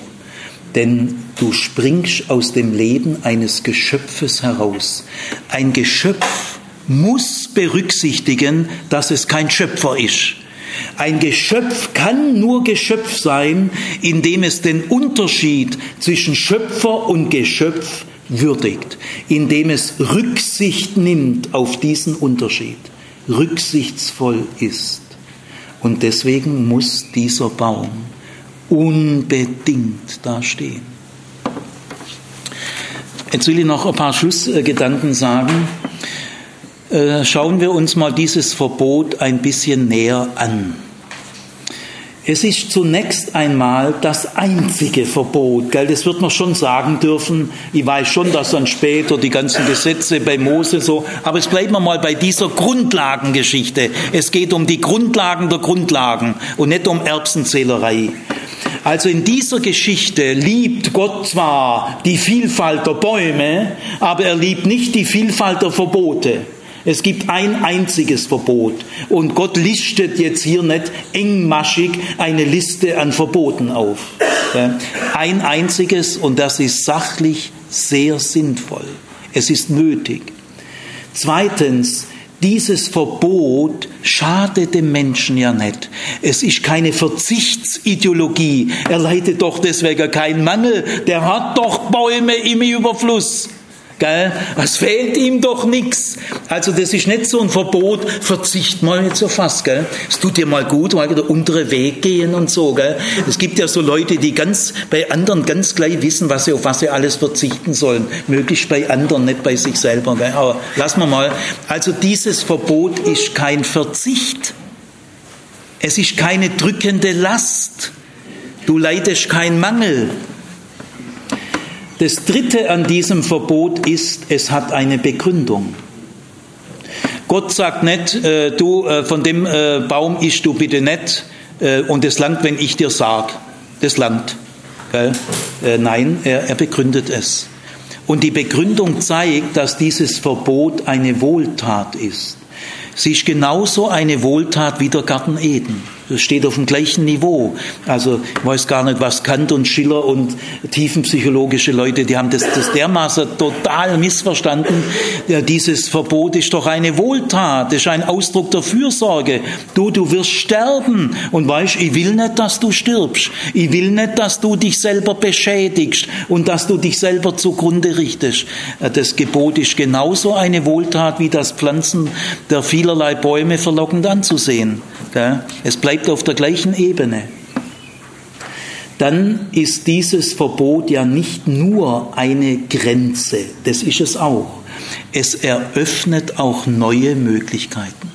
denn du springst aus dem Leben eines Geschöpfes heraus. Ein Geschöpf muss berücksichtigen, dass es kein Schöpfer ist. Ein Geschöpf kann nur Geschöpf sein, indem es den Unterschied zwischen Schöpfer und Geschöpf würdigt, indem es Rücksicht nimmt auf diesen Unterschied, rücksichtsvoll ist. Und deswegen muss dieser Baum unbedingt da stehen. Jetzt will ich noch ein paar Schlussgedanken sagen. Äh, schauen wir uns mal dieses Verbot ein bisschen näher an. Es ist zunächst einmal das einzige Verbot. Gell? Das wird man schon sagen dürfen. Ich weiß schon, dass dann später die ganzen Gesetze bei Mose so, aber es bleibt mal bei dieser Grundlagengeschichte. Es geht um die Grundlagen der Grundlagen und nicht um Erbsenzählerei. Also in dieser Geschichte liebt Gott zwar die Vielfalt der Bäume, aber er liebt nicht die Vielfalt der Verbote. Es gibt ein einziges Verbot. Und Gott listet jetzt hier nicht engmaschig eine Liste an Verboten auf. Ein einziges und das ist sachlich sehr sinnvoll. Es ist nötig. Zweitens, dieses Verbot schadet dem Menschen ja nicht. Es ist keine Verzichtsideologie. Er leidet doch deswegen keinen Mangel. Der hat doch Bäume im Überfluss. Gell? Es fehlt ihm doch nichts. Also das ist nicht so ein Verbot, verzicht mal nicht so fast. Gell? Es tut dir mal gut, mal der untere Weg gehen und so. Gell? Es gibt ja so Leute, die ganz bei anderen ganz gleich wissen, was sie, auf was sie alles verzichten sollen. Möglichst bei anderen, nicht bei sich selber. Gell? Aber lassen wir mal. Also dieses Verbot ist kein Verzicht. Es ist keine drückende Last. Du leidest keinen Mangel. Das Dritte an diesem Verbot ist, es hat eine Begründung. Gott sagt nicht, äh, du äh, von dem äh, Baum isch du bitte nicht äh, und das Land, wenn ich dir sag, das Land. Äh, nein, er, er begründet es. Und die Begründung zeigt, dass dieses Verbot eine Wohltat ist. Sie ist genauso eine Wohltat wie der Garten Eden. Das steht auf dem gleichen Niveau. Also ich weiß gar nicht, was Kant und Schiller und tiefenpsychologische Leute, die haben das, das dermaßen total missverstanden. Ja, dieses Verbot ist doch eine Wohltat, ist ein Ausdruck der Fürsorge. Du, du wirst sterben und weißt, ich will nicht, dass du stirbst. Ich will nicht, dass du dich selber beschädigst und dass du dich selber zugrunde richtest. Das Gebot ist genauso eine Wohltat wie das Pflanzen der vielerlei Bäume verlockend anzusehen. Es bleibt auf der gleichen Ebene. Dann ist dieses Verbot ja nicht nur eine Grenze, das ist es auch. Es eröffnet auch neue Möglichkeiten.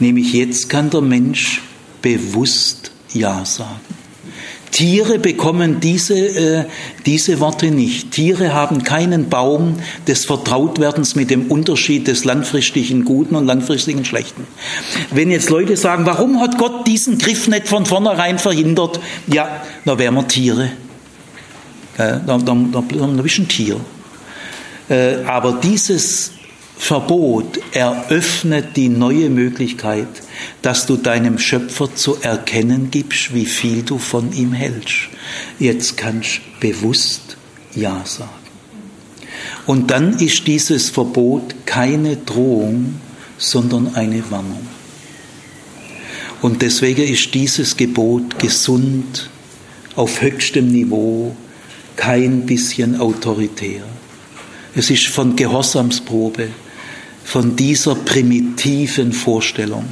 Nämlich jetzt kann der Mensch bewusst Ja sagen. Tiere bekommen diese, äh, diese Worte nicht. Tiere haben keinen Baum des Vertrautwerdens mit dem Unterschied des langfristigen Guten und langfristigen Schlechten. Wenn jetzt Leute sagen, warum hat Gott diesen Griff nicht von vornherein verhindert? Ja, da wären wir Tiere. Äh, da, da, da, da ein Tier. Äh, aber dieses Verbot eröffnet die neue Möglichkeit, dass du deinem Schöpfer zu erkennen gibst, wie viel du von ihm hältst. Jetzt kannst du bewusst Ja sagen. Und dann ist dieses Verbot keine Drohung, sondern eine Warnung. Und deswegen ist dieses Gebot gesund, auf höchstem Niveau, kein bisschen autoritär. Es ist von Gehorsamsprobe, von dieser primitiven Vorstellung,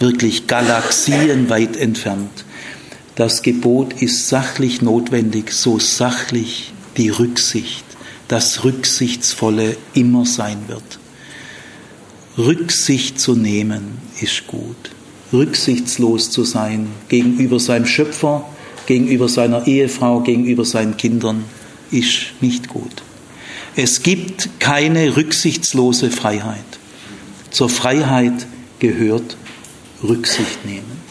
wirklich galaxienweit entfernt. Das Gebot ist sachlich notwendig, so sachlich die Rücksicht, das Rücksichtsvolle immer sein wird. Rücksicht zu nehmen ist gut. Rücksichtslos zu sein gegenüber seinem Schöpfer, gegenüber seiner Ehefrau, gegenüber seinen Kindern ist nicht gut. Es gibt keine rücksichtslose Freiheit. Zur Freiheit gehört Rücksicht nehmen.